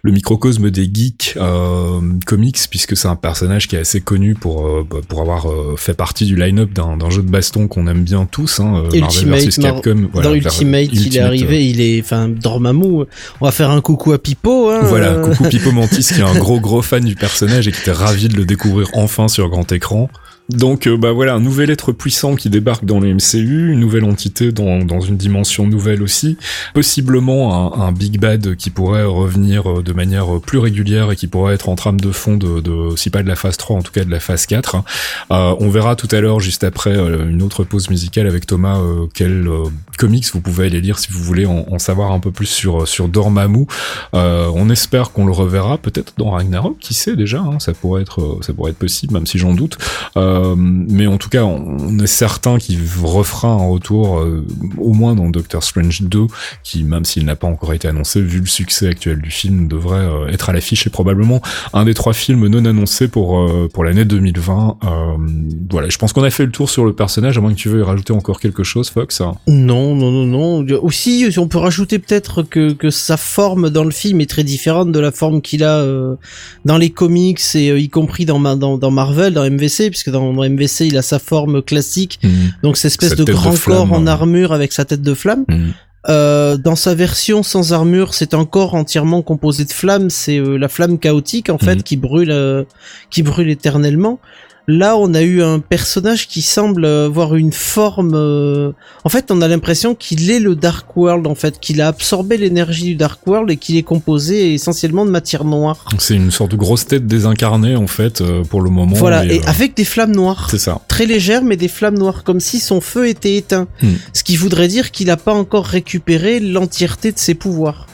le microcosme des geeks euh, comics puisque c'est un personnage qui est assez connu pour euh, bah, pour avoir euh, fait partie du line-up d'un d'un jeu de baston qu'on aime bien tous, hein, euh, Marvel Ultimate, vs Mar- Capcom. Voilà, dans Ultimate, il est arrivé, il est, enfin, Dormammu, on va faire un coucou à Pipo, hein. Voilà, euh, coucou Pipo Mantis qui est un gros gros fan du personnage et qui était ravi de le découvrir enfin sur grand écran. Donc euh, bah voilà, un nouvel être puissant qui débarque dans le MCU, une nouvelle entité dans, dans une dimension nouvelle aussi, possiblement un, Big Bad qui pourrait revenir euh, de manière plus régulière et qui pourrait être en trame de fond de, de si pas de la phase 3, en tout cas de la phase 4. Euh, on verra tout à l'heure, juste après une autre pause musicale avec Thomas, euh, quel comics vous pouvez aller lire si vous voulez en, en savoir un peu plus sur, sur Dormammu. On espère qu'on le reverra peut-être dans Ragnarok, qui sait déjà, hein, ça pourrait être ça pourrait être possible, même si j'en doute. Mais en tout cas, on, est certain qu'il refera un retour, euh, au moins dans Doctor Strange 2, qui même s'il n'a pas encore été annoncé, vu le succès actuel du film, devrait euh, être à l'affiche et probablement un des trois films non annoncés pour euh, pour l'année 2020. Euh, voilà, je pense qu'on a fait le tour sur le personnage, à moins que tu veuilles rajouter encore quelque chose, Fox. Non, non, non, non. Aussi, on peut rajouter peut-être que, que sa forme dans le film est très différente de la forme qu'il a euh, dans les comics et euh, y compris dans, dans, dans Marvel, dans MVC, puisque dans, dans MVC, il a sa forme classique, donc cette espèce de grand flamme, corps en euh. armure avec sa tête de flamme. Mhm. Euh, dans sa version sans armure, c'est un corps entièrement composé de flammes. C'est euh, la flamme chaotique en fait Mhm. qui brûle, euh, qui brûle éternellement. Là, on a eu un personnage qui semble avoir une forme. euh, En fait, on a l'impression qu'il est le Dark World en fait, qu'il a absorbé l'énergie du Dark World et qu'il est composé essentiellement de matière noire. C'est une sorte de grosse tête désincarnée en fait euh, pour le moment. voilà, et euh, avec des flammes noires. c'est ça. Très légères, mais des flammes noires, comme si son feu était éteint. Hmm. Ce qui voudrait dire qu'il n'a pas encore récupéré l'entièreté de ses pouvoirs.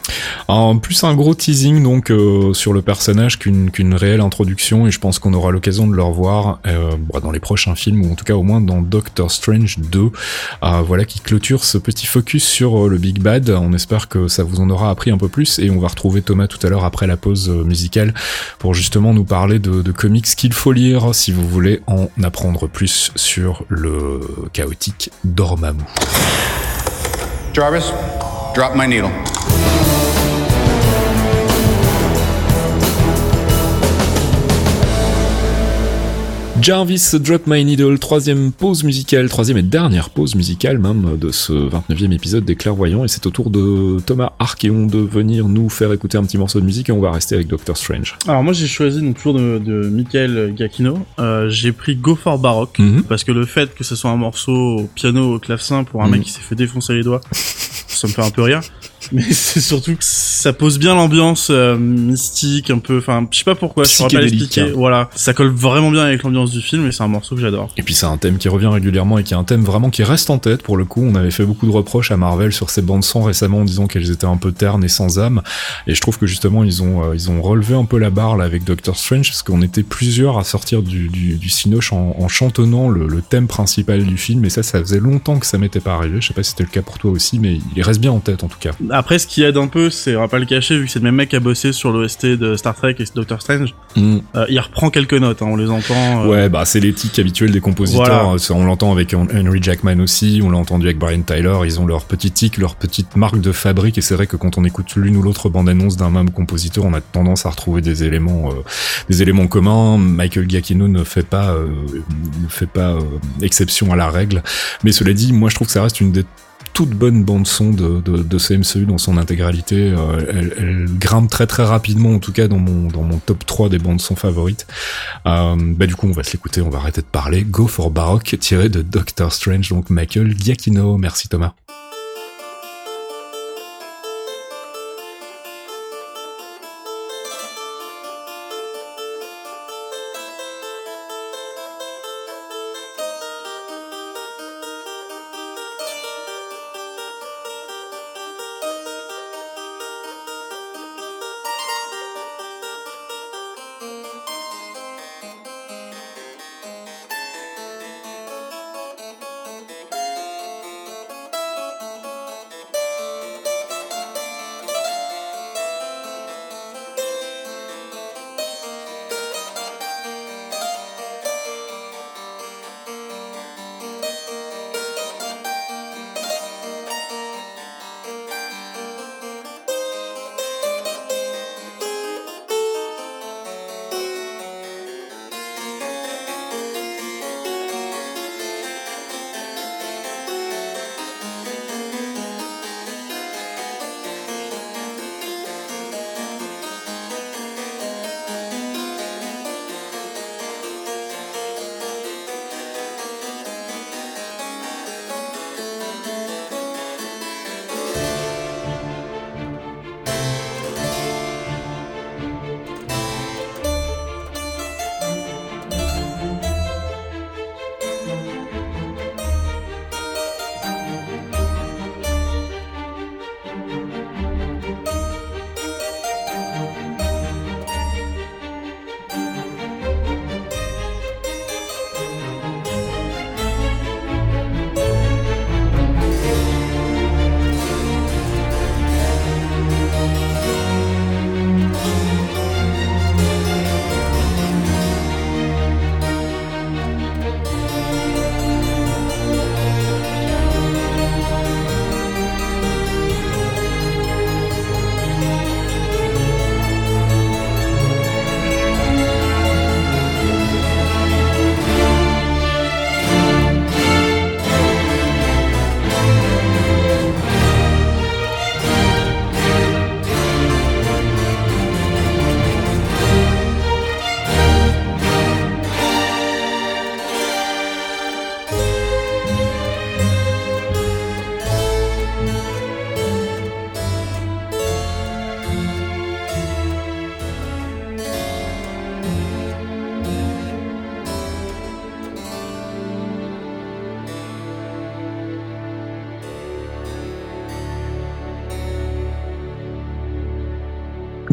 En plus un gros teasing donc euh, sur le personnage qu'une qu'une réelle introduction et je pense qu'on aura l'occasion de le revoir euh, bon, dans les prochains films ou en tout cas au moins dans Doctor Strange 2 euh, voilà qui clôture ce petit focus sur euh, le Big Bad. On espère que ça vous en aura appris un peu plus et on va retrouver Thomas tout à l'heure après la pause euh, musicale pour justement nous parler de, de comics qu'il faut lire si vous voulez en apprendre plus sur le chaotique Dormammu. Jarvis, drop my needle. Jarvis Drop My Needle, troisième pause musicale, troisième et dernière pause musicale même de ce 29e épisode des Clairvoyants, et c'est au tour de Thomas Archeon de venir nous faire écouter un petit morceau de musique et on va rester avec Doctor Strange. Alors moi j'ai choisi donc toujours de, de Michael Giacchino. Euh, j'ai pris Go for Baroque Mhm. parce que le fait que ce soit un morceau au piano au clavecin pour un Mhm. mec qui s'est fait défoncer les doigts, ça me fait un peu rire. Mais c'est surtout que ça pose bien l'ambiance euh, mystique, un peu. Enfin, je sais pas pourquoi. Je pourrais pas l'expliquer. hein. Voilà, ça colle vraiment bien avec l'ambiance du film et c'est un morceau que j'adore. Et puis c'est un thème qui revient régulièrement et qui est un thème vraiment qui reste en tête pour le coup. On avait fait beaucoup de reproches à Marvel sur ces bandes son récemment en disant qu'elles étaient un peu ternes et sans âme. Et je trouve que justement ils ont euh, ils ont relevé un peu la barre là avec Doctor Strange parce qu'on était plusieurs à sortir du du, du cinoche en, en chantonnant le, le thème principal du film. Et ça ça faisait longtemps que ça m'était pas arrivé. Je sais pas si c'était le cas pour toi aussi, mais il reste bien en tête en tout cas. Après, ce qui aide un peu, c'est, on va pas le cacher, vu que c'est le même mec qui a bossé sur l'OST de Star Trek et Doctor Strange, euh, il reprend quelques notes, hein, on les entend. euh, Ouais, bah c'est l'éthique habituelle des compositeurs. Voilà. Ça, On l'entend avec Henry Jackman aussi, on l'a entendu avec Brian Tyler. Ils ont leur petit tic, leur petite marque de fabrique. Et c'est vrai que quand on écoute l'une ou l'autre bande-annonce d'un même compositeur, on a tendance à retrouver des éléments, euh, des éléments communs. Michael Giacchino ne fait pas, ne fait pas exception à la règle. Mais cela dit, moi je trouve que ça reste une des toute bonne bande son de, de, de ce MCU dans son intégralité. Euh, elle, elle grimpe très très rapidement, en tout cas dans mon, dans mon top 3 des bandes son favorites. Euh, bah du coup, on va se l'écouter, on va arrêter de parler. Go for Baroque, tiré de Doctor Strange, donc Michael Giacchino. Merci Thomas.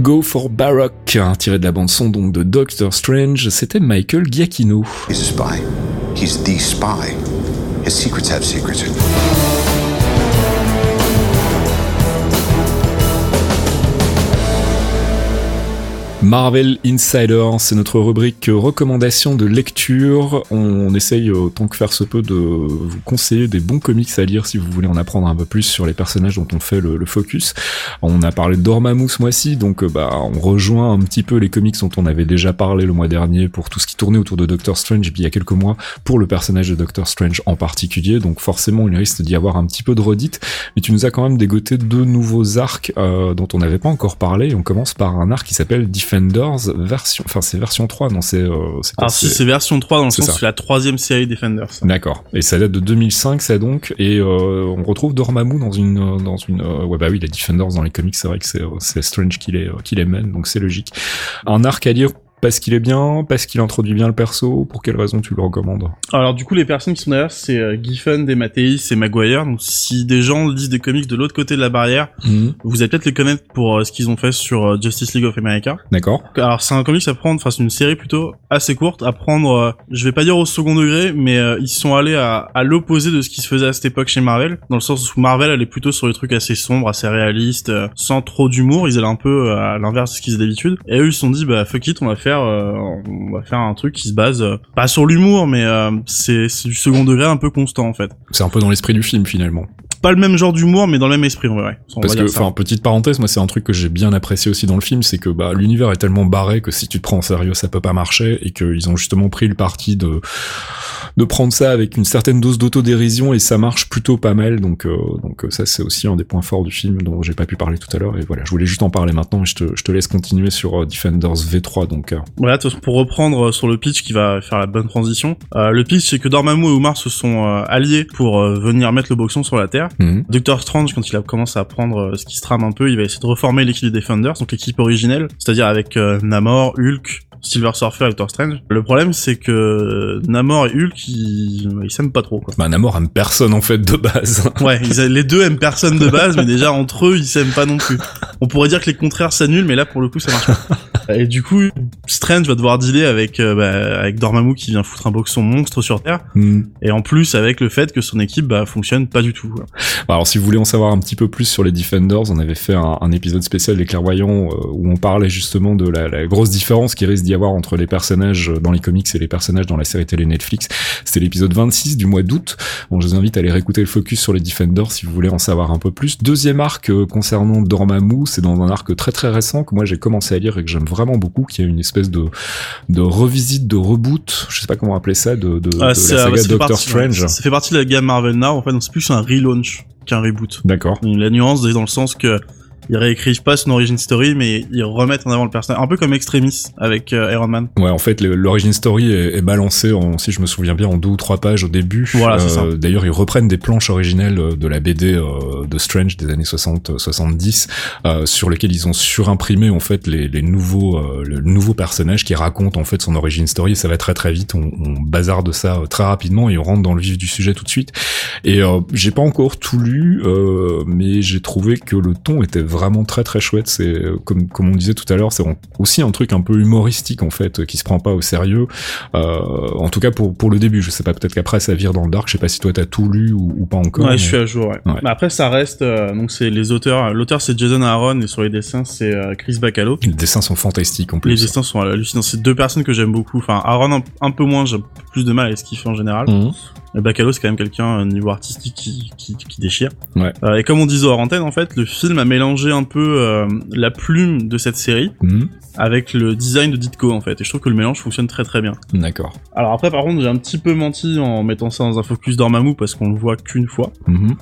Go for Baroque, hein, tiré de la bande son donc de Doctor Strange, c'était Michael Giacchino. He's a spy. He's the spy. His secrets have secrets. Marvel Insider, c'est notre rubrique recommandation de lecture. On essaye autant que faire se peut de vous conseiller des bons comics à lire si vous voulez en apprendre un peu plus sur les personnages dont on fait le, focus. On a parlé de ce mois-ci, donc euh, bah on rejoint un petit peu les comics dont on avait déjà parlé le mois dernier pour tout ce qui tournait autour de Doctor Strange, et puis il y a quelques mois pour le personnage de Doctor Strange en particulier. Donc forcément, il risque d'y avoir un petit peu de redite, mais tu nous as quand même dégoté deux nouveaux arcs euh, dont on n'avait pas encore parlé. On commence par un arc qui s'appelle Defenders version, enfin c'est version 3, non c'est euh, c'est quoi, Alors si c'est- c'est version 3 dans le sens c'est la troisième série Defenders. D'accord. Et ça date de 2005, ça donc. Et euh, on retrouve Dormammu dans une, euh, dans une. euh, ouais bah oui, les Defenders dans les comics, c'est vrai que c'est, euh, Strange qui les, qui les mène, donc c'est logique. Un arc à lire parce qu'il est bien, parce qu'il introduit bien le perso. Pour quelle raison tu le recommandes Alors du coup les personnes qui sont derrière c'est euh, Giffen, Demateis et Maguire. Donc si des gens lisent des comics de l'autre côté de la barrière, vous allez peut-être les connaître pour euh, ce qu'ils ont fait sur euh, Justice League of America. D'accord. Alors c'est un comics à prendre, enfin c'est une série plutôt assez courte à prendre. euh, je vais pas dire au second degré, mais ils sont allés à, à l'opposé de ce qui se faisait à cette époque chez Marvel, dans le sens où Marvel est plutôt sur des trucs assez sombres, assez réalistes, sans trop d'humour. Ils allaient un peu à l'inverse de ce qu'ils faisaient d'habitude. Et eux ils se sont dit bah fuck it, on va faire, euh, on va faire un truc qui se base euh, pas sur l'humour, mais euh, c'est du second degré un peu constant en fait. C'est un peu dans l'esprit du film finalement. Pas le même genre d'humour, mais dans le même esprit en vrai. ouais. On va Parce que, enfin, petite parenthèse, moi c'est un truc que j'ai bien apprécié aussi dans le film, c'est que bah l'univers est tellement barré que si tu te prends en sérieux, ça peut pas marcher, et qu'ils ont justement pris le parti de de prendre ça avec une certaine dose d'autodérision et ça marche plutôt pas mal. Donc euh, donc euh, ça c'est aussi un des points forts du film dont j'ai pas pu parler tout à l'heure. Et voilà, je voulais juste en parler maintenant et je te je te laisse continuer sur euh, Defenders V3. Donc euh, Voilà, pour reprendre euh, sur le pitch qui va faire la bonne transition, euh, le pitch c'est que Dormammu et Umar se sont alliés pour venir mettre le boxon sur la Terre. mhm. Doctor Strange, quand il a commencé à apprendre ce qui se trame un peu, il va essayer de reformer l'équipe des Defenders, donc l'équipe originelle, c'est-à-dire avec Namor, Hulk, Silver Surfer et Doctor Strange. Le problème c'est que Namor et Hulk, ils, ils s'aiment pas trop, quoi. bah Namor aime personne en fait de base. Ouais, ils, a- les deux aiment personne de base, mais déjà entre eux, ils s'aiment pas non plus. On pourrait dire que les contraires s'annulent, mais là pour le coup, ça marche pas. Et du coup, Strange va devoir dealer avec euh, bah, avec Dormammu qui vient foutre un boxon monstre sur Terre, Mhm. et en plus avec le fait que son équipe bah fonctionne pas du tout. quoi. Alors si vous voulez en savoir un petit peu plus sur les Defenders, on avait fait un, un épisode spécial des clairvoyants euh, où on parlait justement de la, la grosse différence qui risque d'y avoir entre les personnages dans les comics et les personnages dans la série télé Netflix. C'était l'épisode 26 du mois d'août. Bon, je vous invite à aller réécouter le focus sur les Defenders si vous voulez en savoir un peu plus. Deuxième arc euh, concernant Dormammu, c'est dans un arc très très récent que moi j'ai commencé à lire et que j'aime vraiment beaucoup, qui a une espèce de de revisite, de reboot, je sais pas comment appeler ça, de, de, de Ah, la saga fait Doctor partie- Strange. ça, ça fait partie de la gamme Marvel Now. En fait, donc c'est plus un relaunch qu'un reboot. D'accord. La nuance est dans le sens que ils réécrivent pas son origin story, mais ils remettent en avant le personnage, un peu comme Extremis avec euh, Iron Man. Ouais, en fait, l'origin story est, est balancé en, si je me souviens bien, en deux ou trois pages au début. Voilà, c'est ça. D'ailleurs, ils reprennent des planches originelles euh, de la BD euh, de Strange des années 60-70, euh, sur lesquelles ils ont surimprimé en fait les, les nouveaux, euh, le nouveau personnage qui raconte en fait son origin story. Et ça va très très vite. On, on bazarde ça euh, très rapidement et on rentre dans le vif du sujet tout de suite. Et euh, j'ai pas encore tout lu, euh, mais j'ai trouvé que le ton était vraiment très très chouette. C'est euh, comme comme on disait tout à l'heure, c'est aussi un truc un peu humoristique en fait, euh, qui se prend pas au sérieux. Euh, en tout cas pour pour le début. Je sais pas, peut-être qu'après ça vire dans le dark. Je sais pas si toi t'as tout lu ou, ou pas encore. Ouais, mais- je suis à jour. Ouais. Ouais. Mais après, ça reste. euh, donc, c'est les auteurs. L'auteur, c'est Jason Aaron, et sur les dessins, c'est euh, Chris Bacalo. Les dessins sont fantastiques en Les plus. dessins sont hallucinants. C'est deux personnes que j'aime beaucoup. Enfin, Aaron un, un peu moins. J'ai plus de mal avec ce qu'il fait en général. Et Bacalo, c'est quand même quelqu'un euh, niveau artistique qui, qui, qui déchire. Ouais. Euh, et comme on disait hors antenne, en fait, le film a mélangé un peu euh, la plume de cette série Mhm. avec le design de Ditko, en fait. Et je trouve que le mélange fonctionne très très bien. D'accord. Alors après, par contre, j'ai un petit peu menti en mettant ça dans un focus Dormammu parce qu'on le voit qu'une fois. Mhm.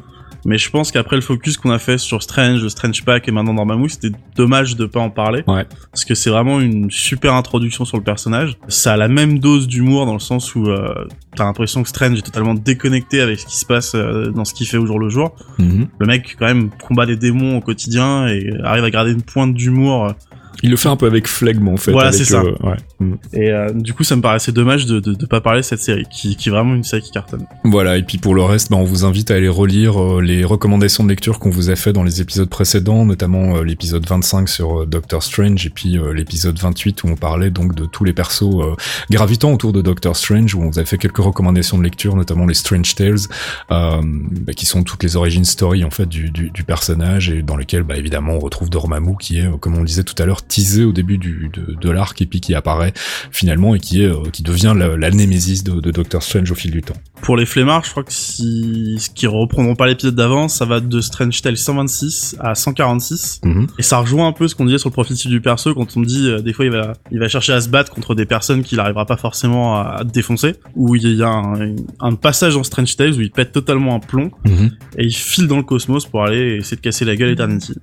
Mais je pense qu'après le focus qu'on a fait sur Strange, le Strange Pack et maintenant Dormammu, c'était dommage de pas en parler. Ouais. Parce que c'est vraiment une super introduction sur le personnage. Ça a la même dose d'humour dans le sens où euh, t'as l'impression que Strange est totalement déconnecté avec ce qui se passe euh, dans ce qu'il fait au jour le jour. Mhm. Le mec quand même combat des démons au quotidien et arrive à garder une pointe d'humour. Il le fait un peu avec flegme en fait. Voilà, c'est ça. euh, ouais. Mm. Et euh, du coup, ça me paraissait dommage de, de pas parler de cette série, qui, qui est vraiment une série qui cartonne. Voilà, et puis pour le reste, bah, on vous invite à aller relire euh, les recommandations de lecture qu'on vous a fait dans les épisodes précédents, notamment euh, l'épisode 25 sur Doctor Strange et puis l'épisode 28 où on parlait donc de tous les persos gravitant autour de Doctor Strange, où on vous a fait quelques recommandations de lecture, notamment les Strange Tales, euh, bah, qui sont toutes les origin story en fait du, du, du personnage et dans lesquelles bah, évidemment on retrouve Dormammu qui est, comme on le disait tout à l'heure, teasé au début du, de, de l'arc et puis qui apparaît finalement et qui est euh, qui devient la, la némésis de, de Doctor Strange au fil du temps. Pour les flemmards, je crois que si, qui reprendront pas l'épisode d'avant, ça va de Strange Tale 126 à 146. Mhm. Et ça rejoint un peu ce qu'on disait sur le profil du perso quand on dit euh, des fois il va il va chercher à se battre contre des personnes qu'il arrivera pas forcément à, à défoncer où il y a un, un passage dans Strange Tales où il pète totalement un plomb Mhm. et il file dans le cosmos pour aller essayer de casser la gueule Eternity.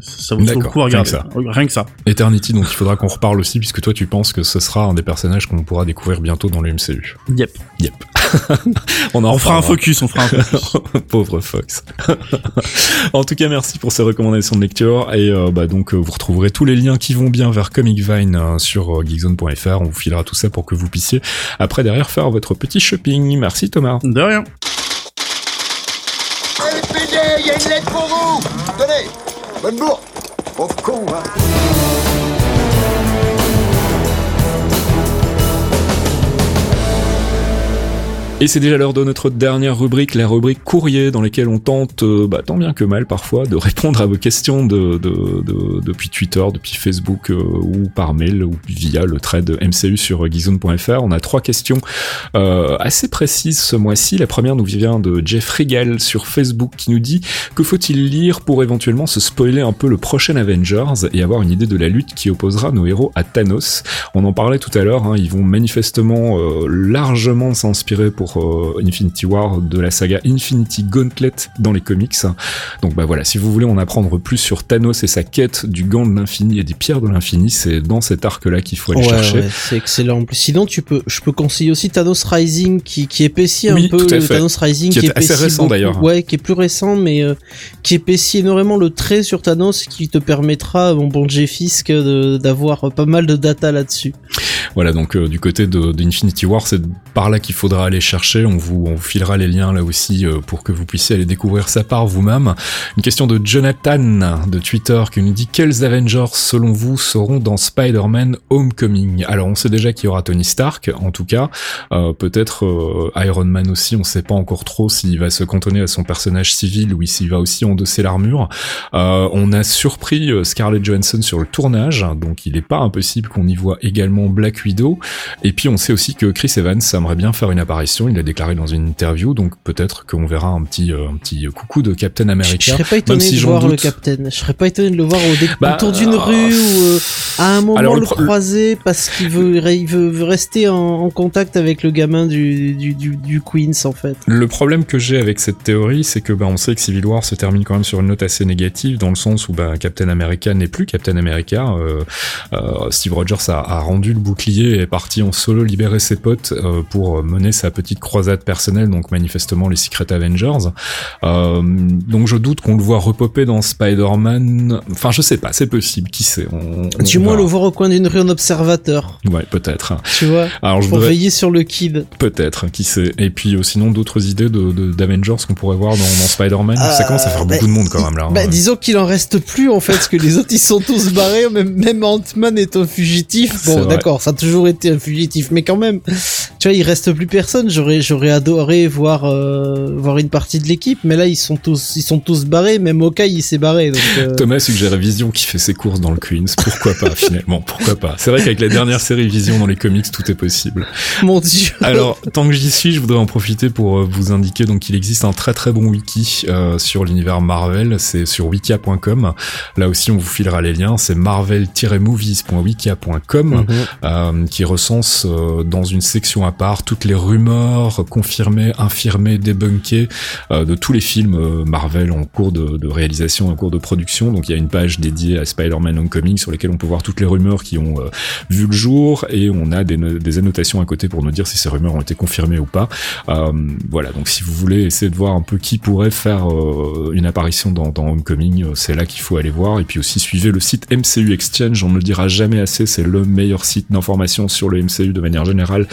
Ça vaut le coup à rien que regarder. Rien que ça. Eternity, donc il faudra qu'on reparle aussi, puisque toi tu penses que ce sera un des personnages qu'on pourra découvrir bientôt dans le MCU. Yep. Yep. on en On fera un focus, on fera un focus. Pauvre Fox. en tout cas, merci pour ces recommandations de lecture et euh, bah donc euh, vous retrouverez tous les liens qui vont bien vers Comic Vine euh, sur euh, geekzone.fr. On vous filera tout ça pour que vous puissiez après derrière faire votre petit shopping. Merci Thomas. De rien. il y a une lettre pour vous Tenez Bonne bourre Pauvre con, Et c'est déjà l'heure de notre dernière rubrique, la rubrique courrier, dans laquelle on tente, euh, bah, tant bien que mal parfois, de répondre à vos questions de, de, de- depuis Twitter, depuis Facebook euh, ou par mail ou via le thread MCU sur geekzone.fr. On a trois questions euh, assez précises ce mois-ci. La première nous vient de Jeff Regal sur Facebook qui nous dit que faut-il lire pour éventuellement se spoiler un peu le prochain Avengers et avoir une idée de la lutte qui opposera nos héros à Thanos? On en parlait tout à l'heure, hein, ils vont manifestement euh, largement s'inspirer pour euh, Infinity War de la saga Infinity Gauntlet dans les comics. Donc bah voilà, si vous voulez en apprendre plus sur Thanos et sa quête du gant de l'infini et des pierres de l'infini, c'est dans cet arc-là qu'il faut aller Ouais, chercher. ouais, c'est excellent. Sinon, tu peux, je peux conseiller aussi Thanos Rising qui, qui épaissit Oui, un peu tout à le. Thanos Rising Qui est assez récent, d'ailleurs. Ouais, qui est plus récent, mais euh, qui épaissit énormément le trait sur Thanos, qui te permettra, mon bon Jeff Fisk, de- d'avoir pas mal de data là-dessus. Voilà, donc euh, du côté de, d'Infinity War, c'est par là qu'il faudra aller chercher. On vous, on vous filera les liens là aussi euh, pour que vous puissiez aller découvrir ça par vous-même. Une question de Jonathan de Twitter qui nous dit quels Avengers selon vous seront dans Spider-Man Homecoming? Alors on sait déjà qu'il y aura Tony Stark, en tout cas. Euh, peut-être euh, Iron Man aussi. On sait pas encore trop s'il va se cantonner à son personnage civil ou s'il va aussi endosser l'armure. Euh, on a surpris euh, Scarlett Johansson sur le tournage, donc il n'est pas impossible qu'on y voit également Black Widow. Et puis on sait aussi que Chris Evans aimerait bien faire une apparition, il l'a déclaré dans une interview, donc peut-être qu'on verra un petit, euh, un petit coucou de Captain Je, America. je serais pas étonné si de voir le. Captain. Je serais pas étonné de le voir au Bah, autour d'une euh, rue ou euh, à un moment alors, le, le croiser parce qu'il veut, il veut, rester en, en contact avec le gamin du, du, du, du Queens en fait. Le problème que j'ai avec cette théorie, c'est que bah, on sait que Civil War se termine quand même sur une note assez négative, dans le sens où bah, Captain America n'est plus Captain America. Euh, euh, Steve Rogers a, a rendu le bouclier et est parti en solo libérer ses potes euh, pour mener sa petite croisade personnelle, donc manifestement les Secret Avengers. Euh, donc je doute qu'on le voit repopper dans Spider-Man. Enfin, je sais pas, c'est possible, qui sait. On, on Du moins le voir au coin d'une rue en observateur, Ouais, peut-être. tu vois, Alors je pour veiller sur le kid. Peut-être, qui sait. Et puis euh, sinon d'autres idées de, de- d'Avengers qu'on pourrait voir dans, dans Spider-Man? ça Euh, commence à faire bah, beaucoup de monde quand même là. hein. Bah, disons qu'il en reste plus en fait, parce que les autres ils sont tous barrés, même, même Ant-Man est un fugitif. Bon, d'accord, ça a toujours été un fugitif, mais quand même, tu vois, il reste plus personne. J'aurais, j'aurais adoré voir, euh, voir une partie de l'équipe, mais là ils sont tous, ils sont tous barrés. Même Hawkeye il s'est barré. Donc, euh, Thomas suggère Vision qui fait ses courses dans le Queens. Pourquoi pas? Finalement Pourquoi pas C'est vrai qu'avec la dernière série Vision dans les comics, tout est possible. mon dieu. Alors, tant que j'y suis, je voudrais en profiter pour euh, vous indiquer donc qu'il existe un très très bon wiki euh, sur l'univers Marvel. C'est sur wikia.com. Là aussi, on vous filera les liens. C'est marvel-movies.wikia.com Mhm. euh, qui recense euh, dans une section à part toutes les rumeurs confirmées, infirmées, débunkées euh, de tous les films euh, Marvel en cours de, de réalisation, en cours de production. Donc il y a une page dédiée à Spider-Man Homecoming sur lesquelles on peut voir toutes toutes les rumeurs qui ont euh, vu le jour et on a des, des annotations à côté pour nous dire si ces rumeurs ont été confirmées ou pas. Euh, voilà, donc si vous voulez essayer de voir un peu qui pourrait faire euh, une apparition dans, dans Homecoming, c'est là qu'il faut aller voir. Et puis aussi suivez le site MCU Exchange, on ne le dira jamais assez, c'est le meilleur site d'information sur le MCU de manière générale.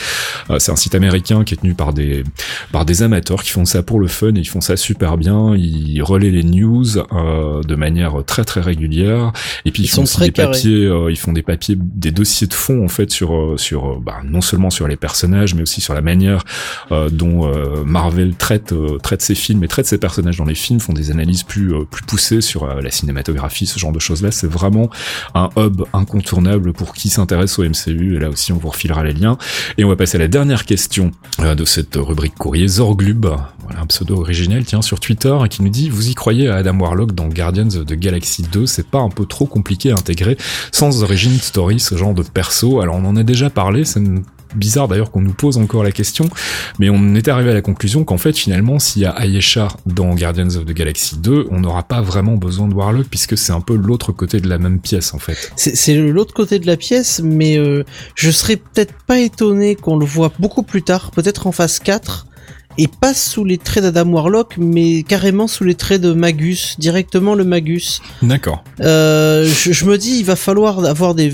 C'est un site américain qui est tenu par des par des amateurs qui font ça pour le fun et ils font ça super bien. Ils relaient les news euh, de manière très très régulière et puis ils, Ils font sont aussi des papiers, euh, ils font des papiers, des dossiers de fond en fait sur euh, sur euh, bah, non seulement sur les personnages mais aussi sur la manière euh, dont euh, Marvel traite euh, traite ses films et traite ses personnages dans les films, font des analyses plus plus poussées sur la cinématographie, ce genre de choses là. C'est vraiment un hub incontournable pour qui s'intéresse au MCU et là aussi on vous refilera les liens. Et on va passer à la dernière question de cette rubrique courrier Zorglub, voilà un pseudo originel, tiens, sur Twitter, qui nous dit Vous y croyez à Adam Warlock dans Guardians of the Galaxy 2 C'est pas un peu trop compliqué à intégrer sans origin story, ce genre de perso Alors on en a déjà parlé, c'est bizarre d'ailleurs qu'on nous pose encore la question, mais on était arrivé à la conclusion qu'en fait finalement s'il y a Ayesha dans Guardians of the Galaxy 2, on n'aura pas vraiment besoin de Warlock puisque c'est un peu l'autre côté de la même pièce en fait. C'est c'est l'autre côté de la pièce, mais euh, je serais peut-être pas étonné qu'on le voit beaucoup plus tard, peut-être en phase 4, et pas sous les traits d'Adam Warlock, mais carrément sous les traits de Magus, directement le Magus. D'accord. Euh, je, je me dis, il va falloir avoir des...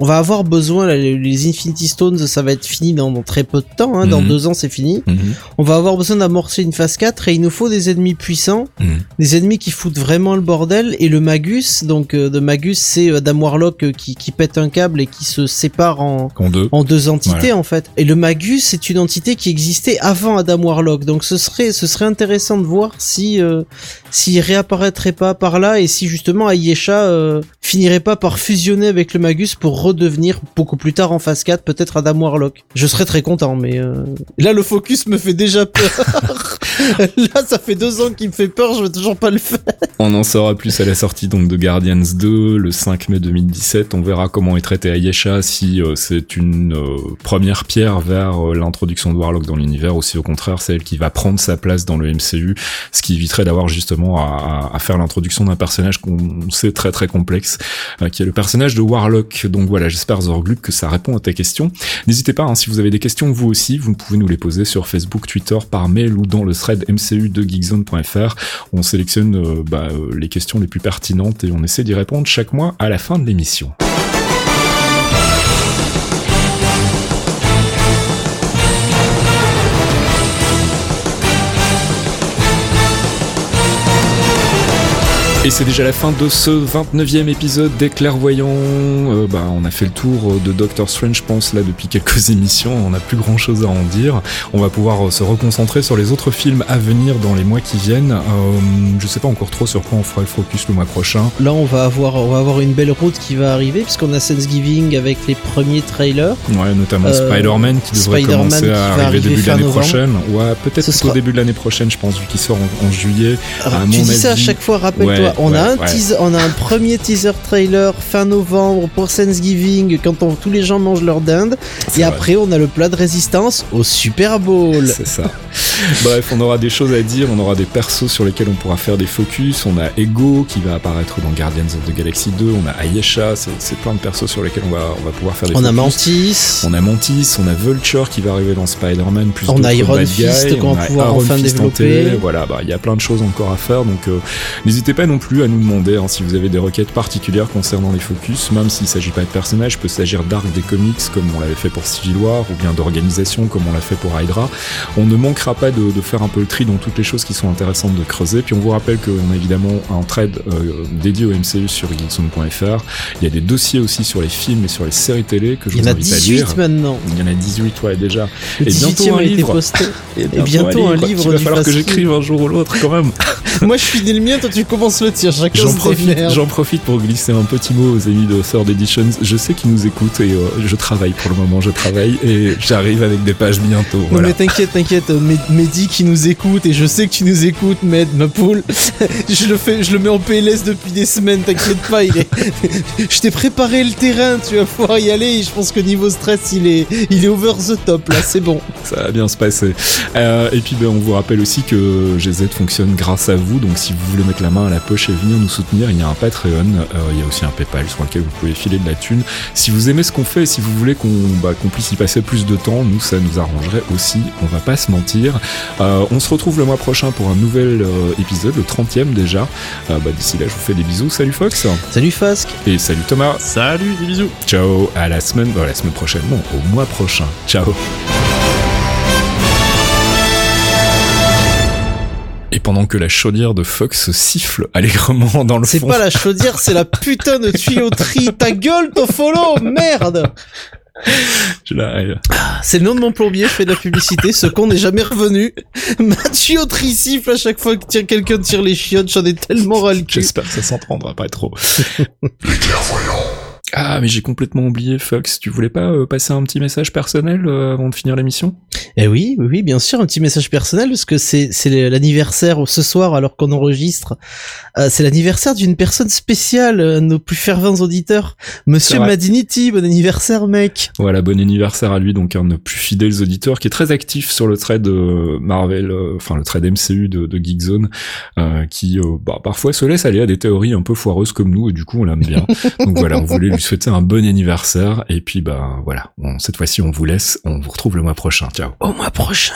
On va avoir besoin, là, les, Infinity Stones, ça va être fini dans, dans très peu de temps, hein, dans Mhm. deux ans c'est fini. Mhm. On va avoir besoin d'amorcer une phase 4 et il nous faut des ennemis puissants, Mhm. des ennemis qui foutent vraiment le bordel. Et le Magus, donc euh, de Magus, c'est Adam Warlock euh, qui, qui pète un câble et qui se sépare en, En deux. en deux entités en fait. Et le Magus, c'est une entité qui existait avant Adam Warlock. Donc ce serait, ce serait intéressant de voir si euh, s'il réapparaîtrait pas par là et si justement Ayesha euh, finirait pas par fusionner avec le Magus pour redevenir beaucoup plus tard en phase 4 peut-être Adam Warlock. Je serais très content, mais euh, là le focus me fait déjà peur. là ça fait deux ans qu'il me fait peur, je veux toujours pas le faire. On en saura plus à la sortie donc de Guardians 2 le 5 mai 2017. On verra comment est traité Ayesha, si euh, c'est une euh, première pierre vers euh, l'introduction de Warlock dans l'univers, ou si au contraire c'est elle qui va prendre sa place dans le MCU, ce qui éviterait d'avoir justement à, faire l'introduction d'un personnage qu'on sait très très complexe, euh, qui est le personnage de Warlock. Donc voilà, j'espère Zorglub que ça répond à ta question. N'hésitez pas, hein, si vous avez des questions vous aussi, vous pouvez nous les poser sur Facebook, Twitter, par mail ou dans le thread MCU de geekzone.fr. On sélectionne euh, bah, euh, les questions les plus pertinentes et on essaie d'y répondre chaque mois à la fin de l'émission. Et c'est déjà la fin de ce 29e épisode des Clairvoyants. Euh, bah, on a fait le tour euh, de Doctor Strange, je pense, là, depuis quelques émissions. On n'a plus grand chose à en dire. On va pouvoir euh, se reconcentrer sur les autres films à venir dans les mois qui viennent. Euh, je sais pas encore trop sur quoi on fera le focus le mois prochain. Là on va avoir, on va avoir une belle route qui va arriver puisqu'on a Thanksgiving avec les premiers trailers. Ouais, notamment Euh, Spider-Man qui devrait commencer à arriver arriver début de l'année prochaine. Ouais, peut-être sera- début de l'année prochaine, je pense, vu qu'il sort en, en juillet. À tu dis ça à chaque fois, rappelle-toi. Ouais, on a un ouais. teaser, on a un premier teaser trailer fin novembre pour Thanksgiving quand on- tous les gens mangent leur dinde. Et vrai. après, on a le plat de résistance au Super Bowl. C'est ça. Bref, on aura des choses à dire, on aura des persos sur lesquels on pourra faire des focus. On a Ego qui va apparaître dans Guardians of the Galaxy 2. On a Ayesha, c'est plein de persos sur lesquels on va, on va pouvoir faire des On a focus. Mantis. On a Mantis, on a Vulture qui va arriver dans Spider-Man, plus On a Iron Fist qu'on on va a pouvoir Iron enfin Fist développer. Voilà, bah il y a plein de choses encore à faire, donc euh, n'hésitez pas non plus à nous demander hein, si vous avez des requêtes particulières concernant les focus, même s'il s'agit pas de personnages, peut s'agir d'arcs des comics comme on l'avait fait pour Civil War, ou bien d'organisation comme on l'a fait pour Hydra. On ne manquera pas de, de faire un peu le tri dans toutes les choses qui sont intéressantes de creuser. Puis on vous rappelle qu'on a évidemment un thread euh, dédié au MCU sur geekzone.fr. Il y a des dossiers aussi sur les films et sur les séries télé que je Il y vous en a invite à lire. 18 maintenant. Il y en a 18, ouais, déjà. Le Et bientôt 18e un a livre. posté. Et bientôt un livre Il va falloir que j'écrive un jour ou l'autre quand même. Moi, je finis le mien, toi, tu commences le tir. Chacun J'en profite, j'en profite pour glisser un petit mot aux amis de Third Editions. Je sais qu'ils nous écoutent et euh, je travaille pour le moment, je travaille et j'arrive avec des pages bientôt. Non Voilà. mais t'inquiète, t'inquiète, euh, Mehdi qui nous écoute et je sais que tu nous écoutes, Med, ma poule. je le fais, je le mets en PLS depuis des semaines, t'inquiète pas, il est. je t'ai préparé le terrain, tu vas pouvoir y aller. Et je pense que niveau stress, il est, il est over the top là, c'est bon. Ça va bien se passer. Euh, et puis ben, on vous rappelle aussi que GZ fonctionne grâce à vous, donc si vous voulez mettre la main à la poche et venir nous soutenir, il y a un Patreon, euh, il y a aussi un Paypal sur lequel vous pouvez filer de la thune. Si vous aimez ce qu'on fait et si vous voulez qu'on bah, qu'on puisse y passer plus de temps, nous ça nous arrangerait aussi, on va pas se mentir. Euh, on se retrouve le mois prochain pour un nouvel euh, épisode, le 30e déjà. Euh, bah, D'ici là, je vous fais des bisous. Salut Fox Salut Fasque et salut Thomas. Salut, des bisous. Ciao, à la semaine, euh, la semaine prochaine, non, au mois prochain. Ciao. Et pendant que la chaudière de Fox siffle allègrement dans le C'est fond. pas la chaudière, c'est la putain de tuyauterie. Ta gueule, Tofolo Merde Je la- C'est le nom de mon plombier, je fais de la publicité, ce con n'est jamais revenu. Ma tuyauterie siffle à chaque fois que tire- quelqu'un tire les chiottes, j'en ai tellement ras le cul. J'espère que ça s'entendra pas trop. Ah, mais j'ai complètement oublié, Fox. Tu voulais pas euh, passer un petit message personnel euh, avant de finir l'émission? Eh oui, oui, oui, bien sûr, un petit message personnel, parce que c'est, c'est l'anniversaire ce soir, alors qu'on enregistre. Euh, c'est l'anniversaire d'une personne spéciale, euh, nos plus fervents auditeurs. Monsieur. Madinity, bon anniversaire, mec. Voilà, bon anniversaire à lui, donc un de nos plus fidèles auditeurs, qui est très actif sur le trade euh, Marvel, euh, enfin le trade MCU de, de Geekzone, euh, qui bah, parfois se laisse aller à des théories un peu foireuses comme nous, et du coup on l'aime bien. donc voilà, on voulait lui souhaiter un bon anniversaire, et puis bah voilà, on- cette fois-ci on vous laisse, on vous retrouve le mois prochain. Au mois prochain.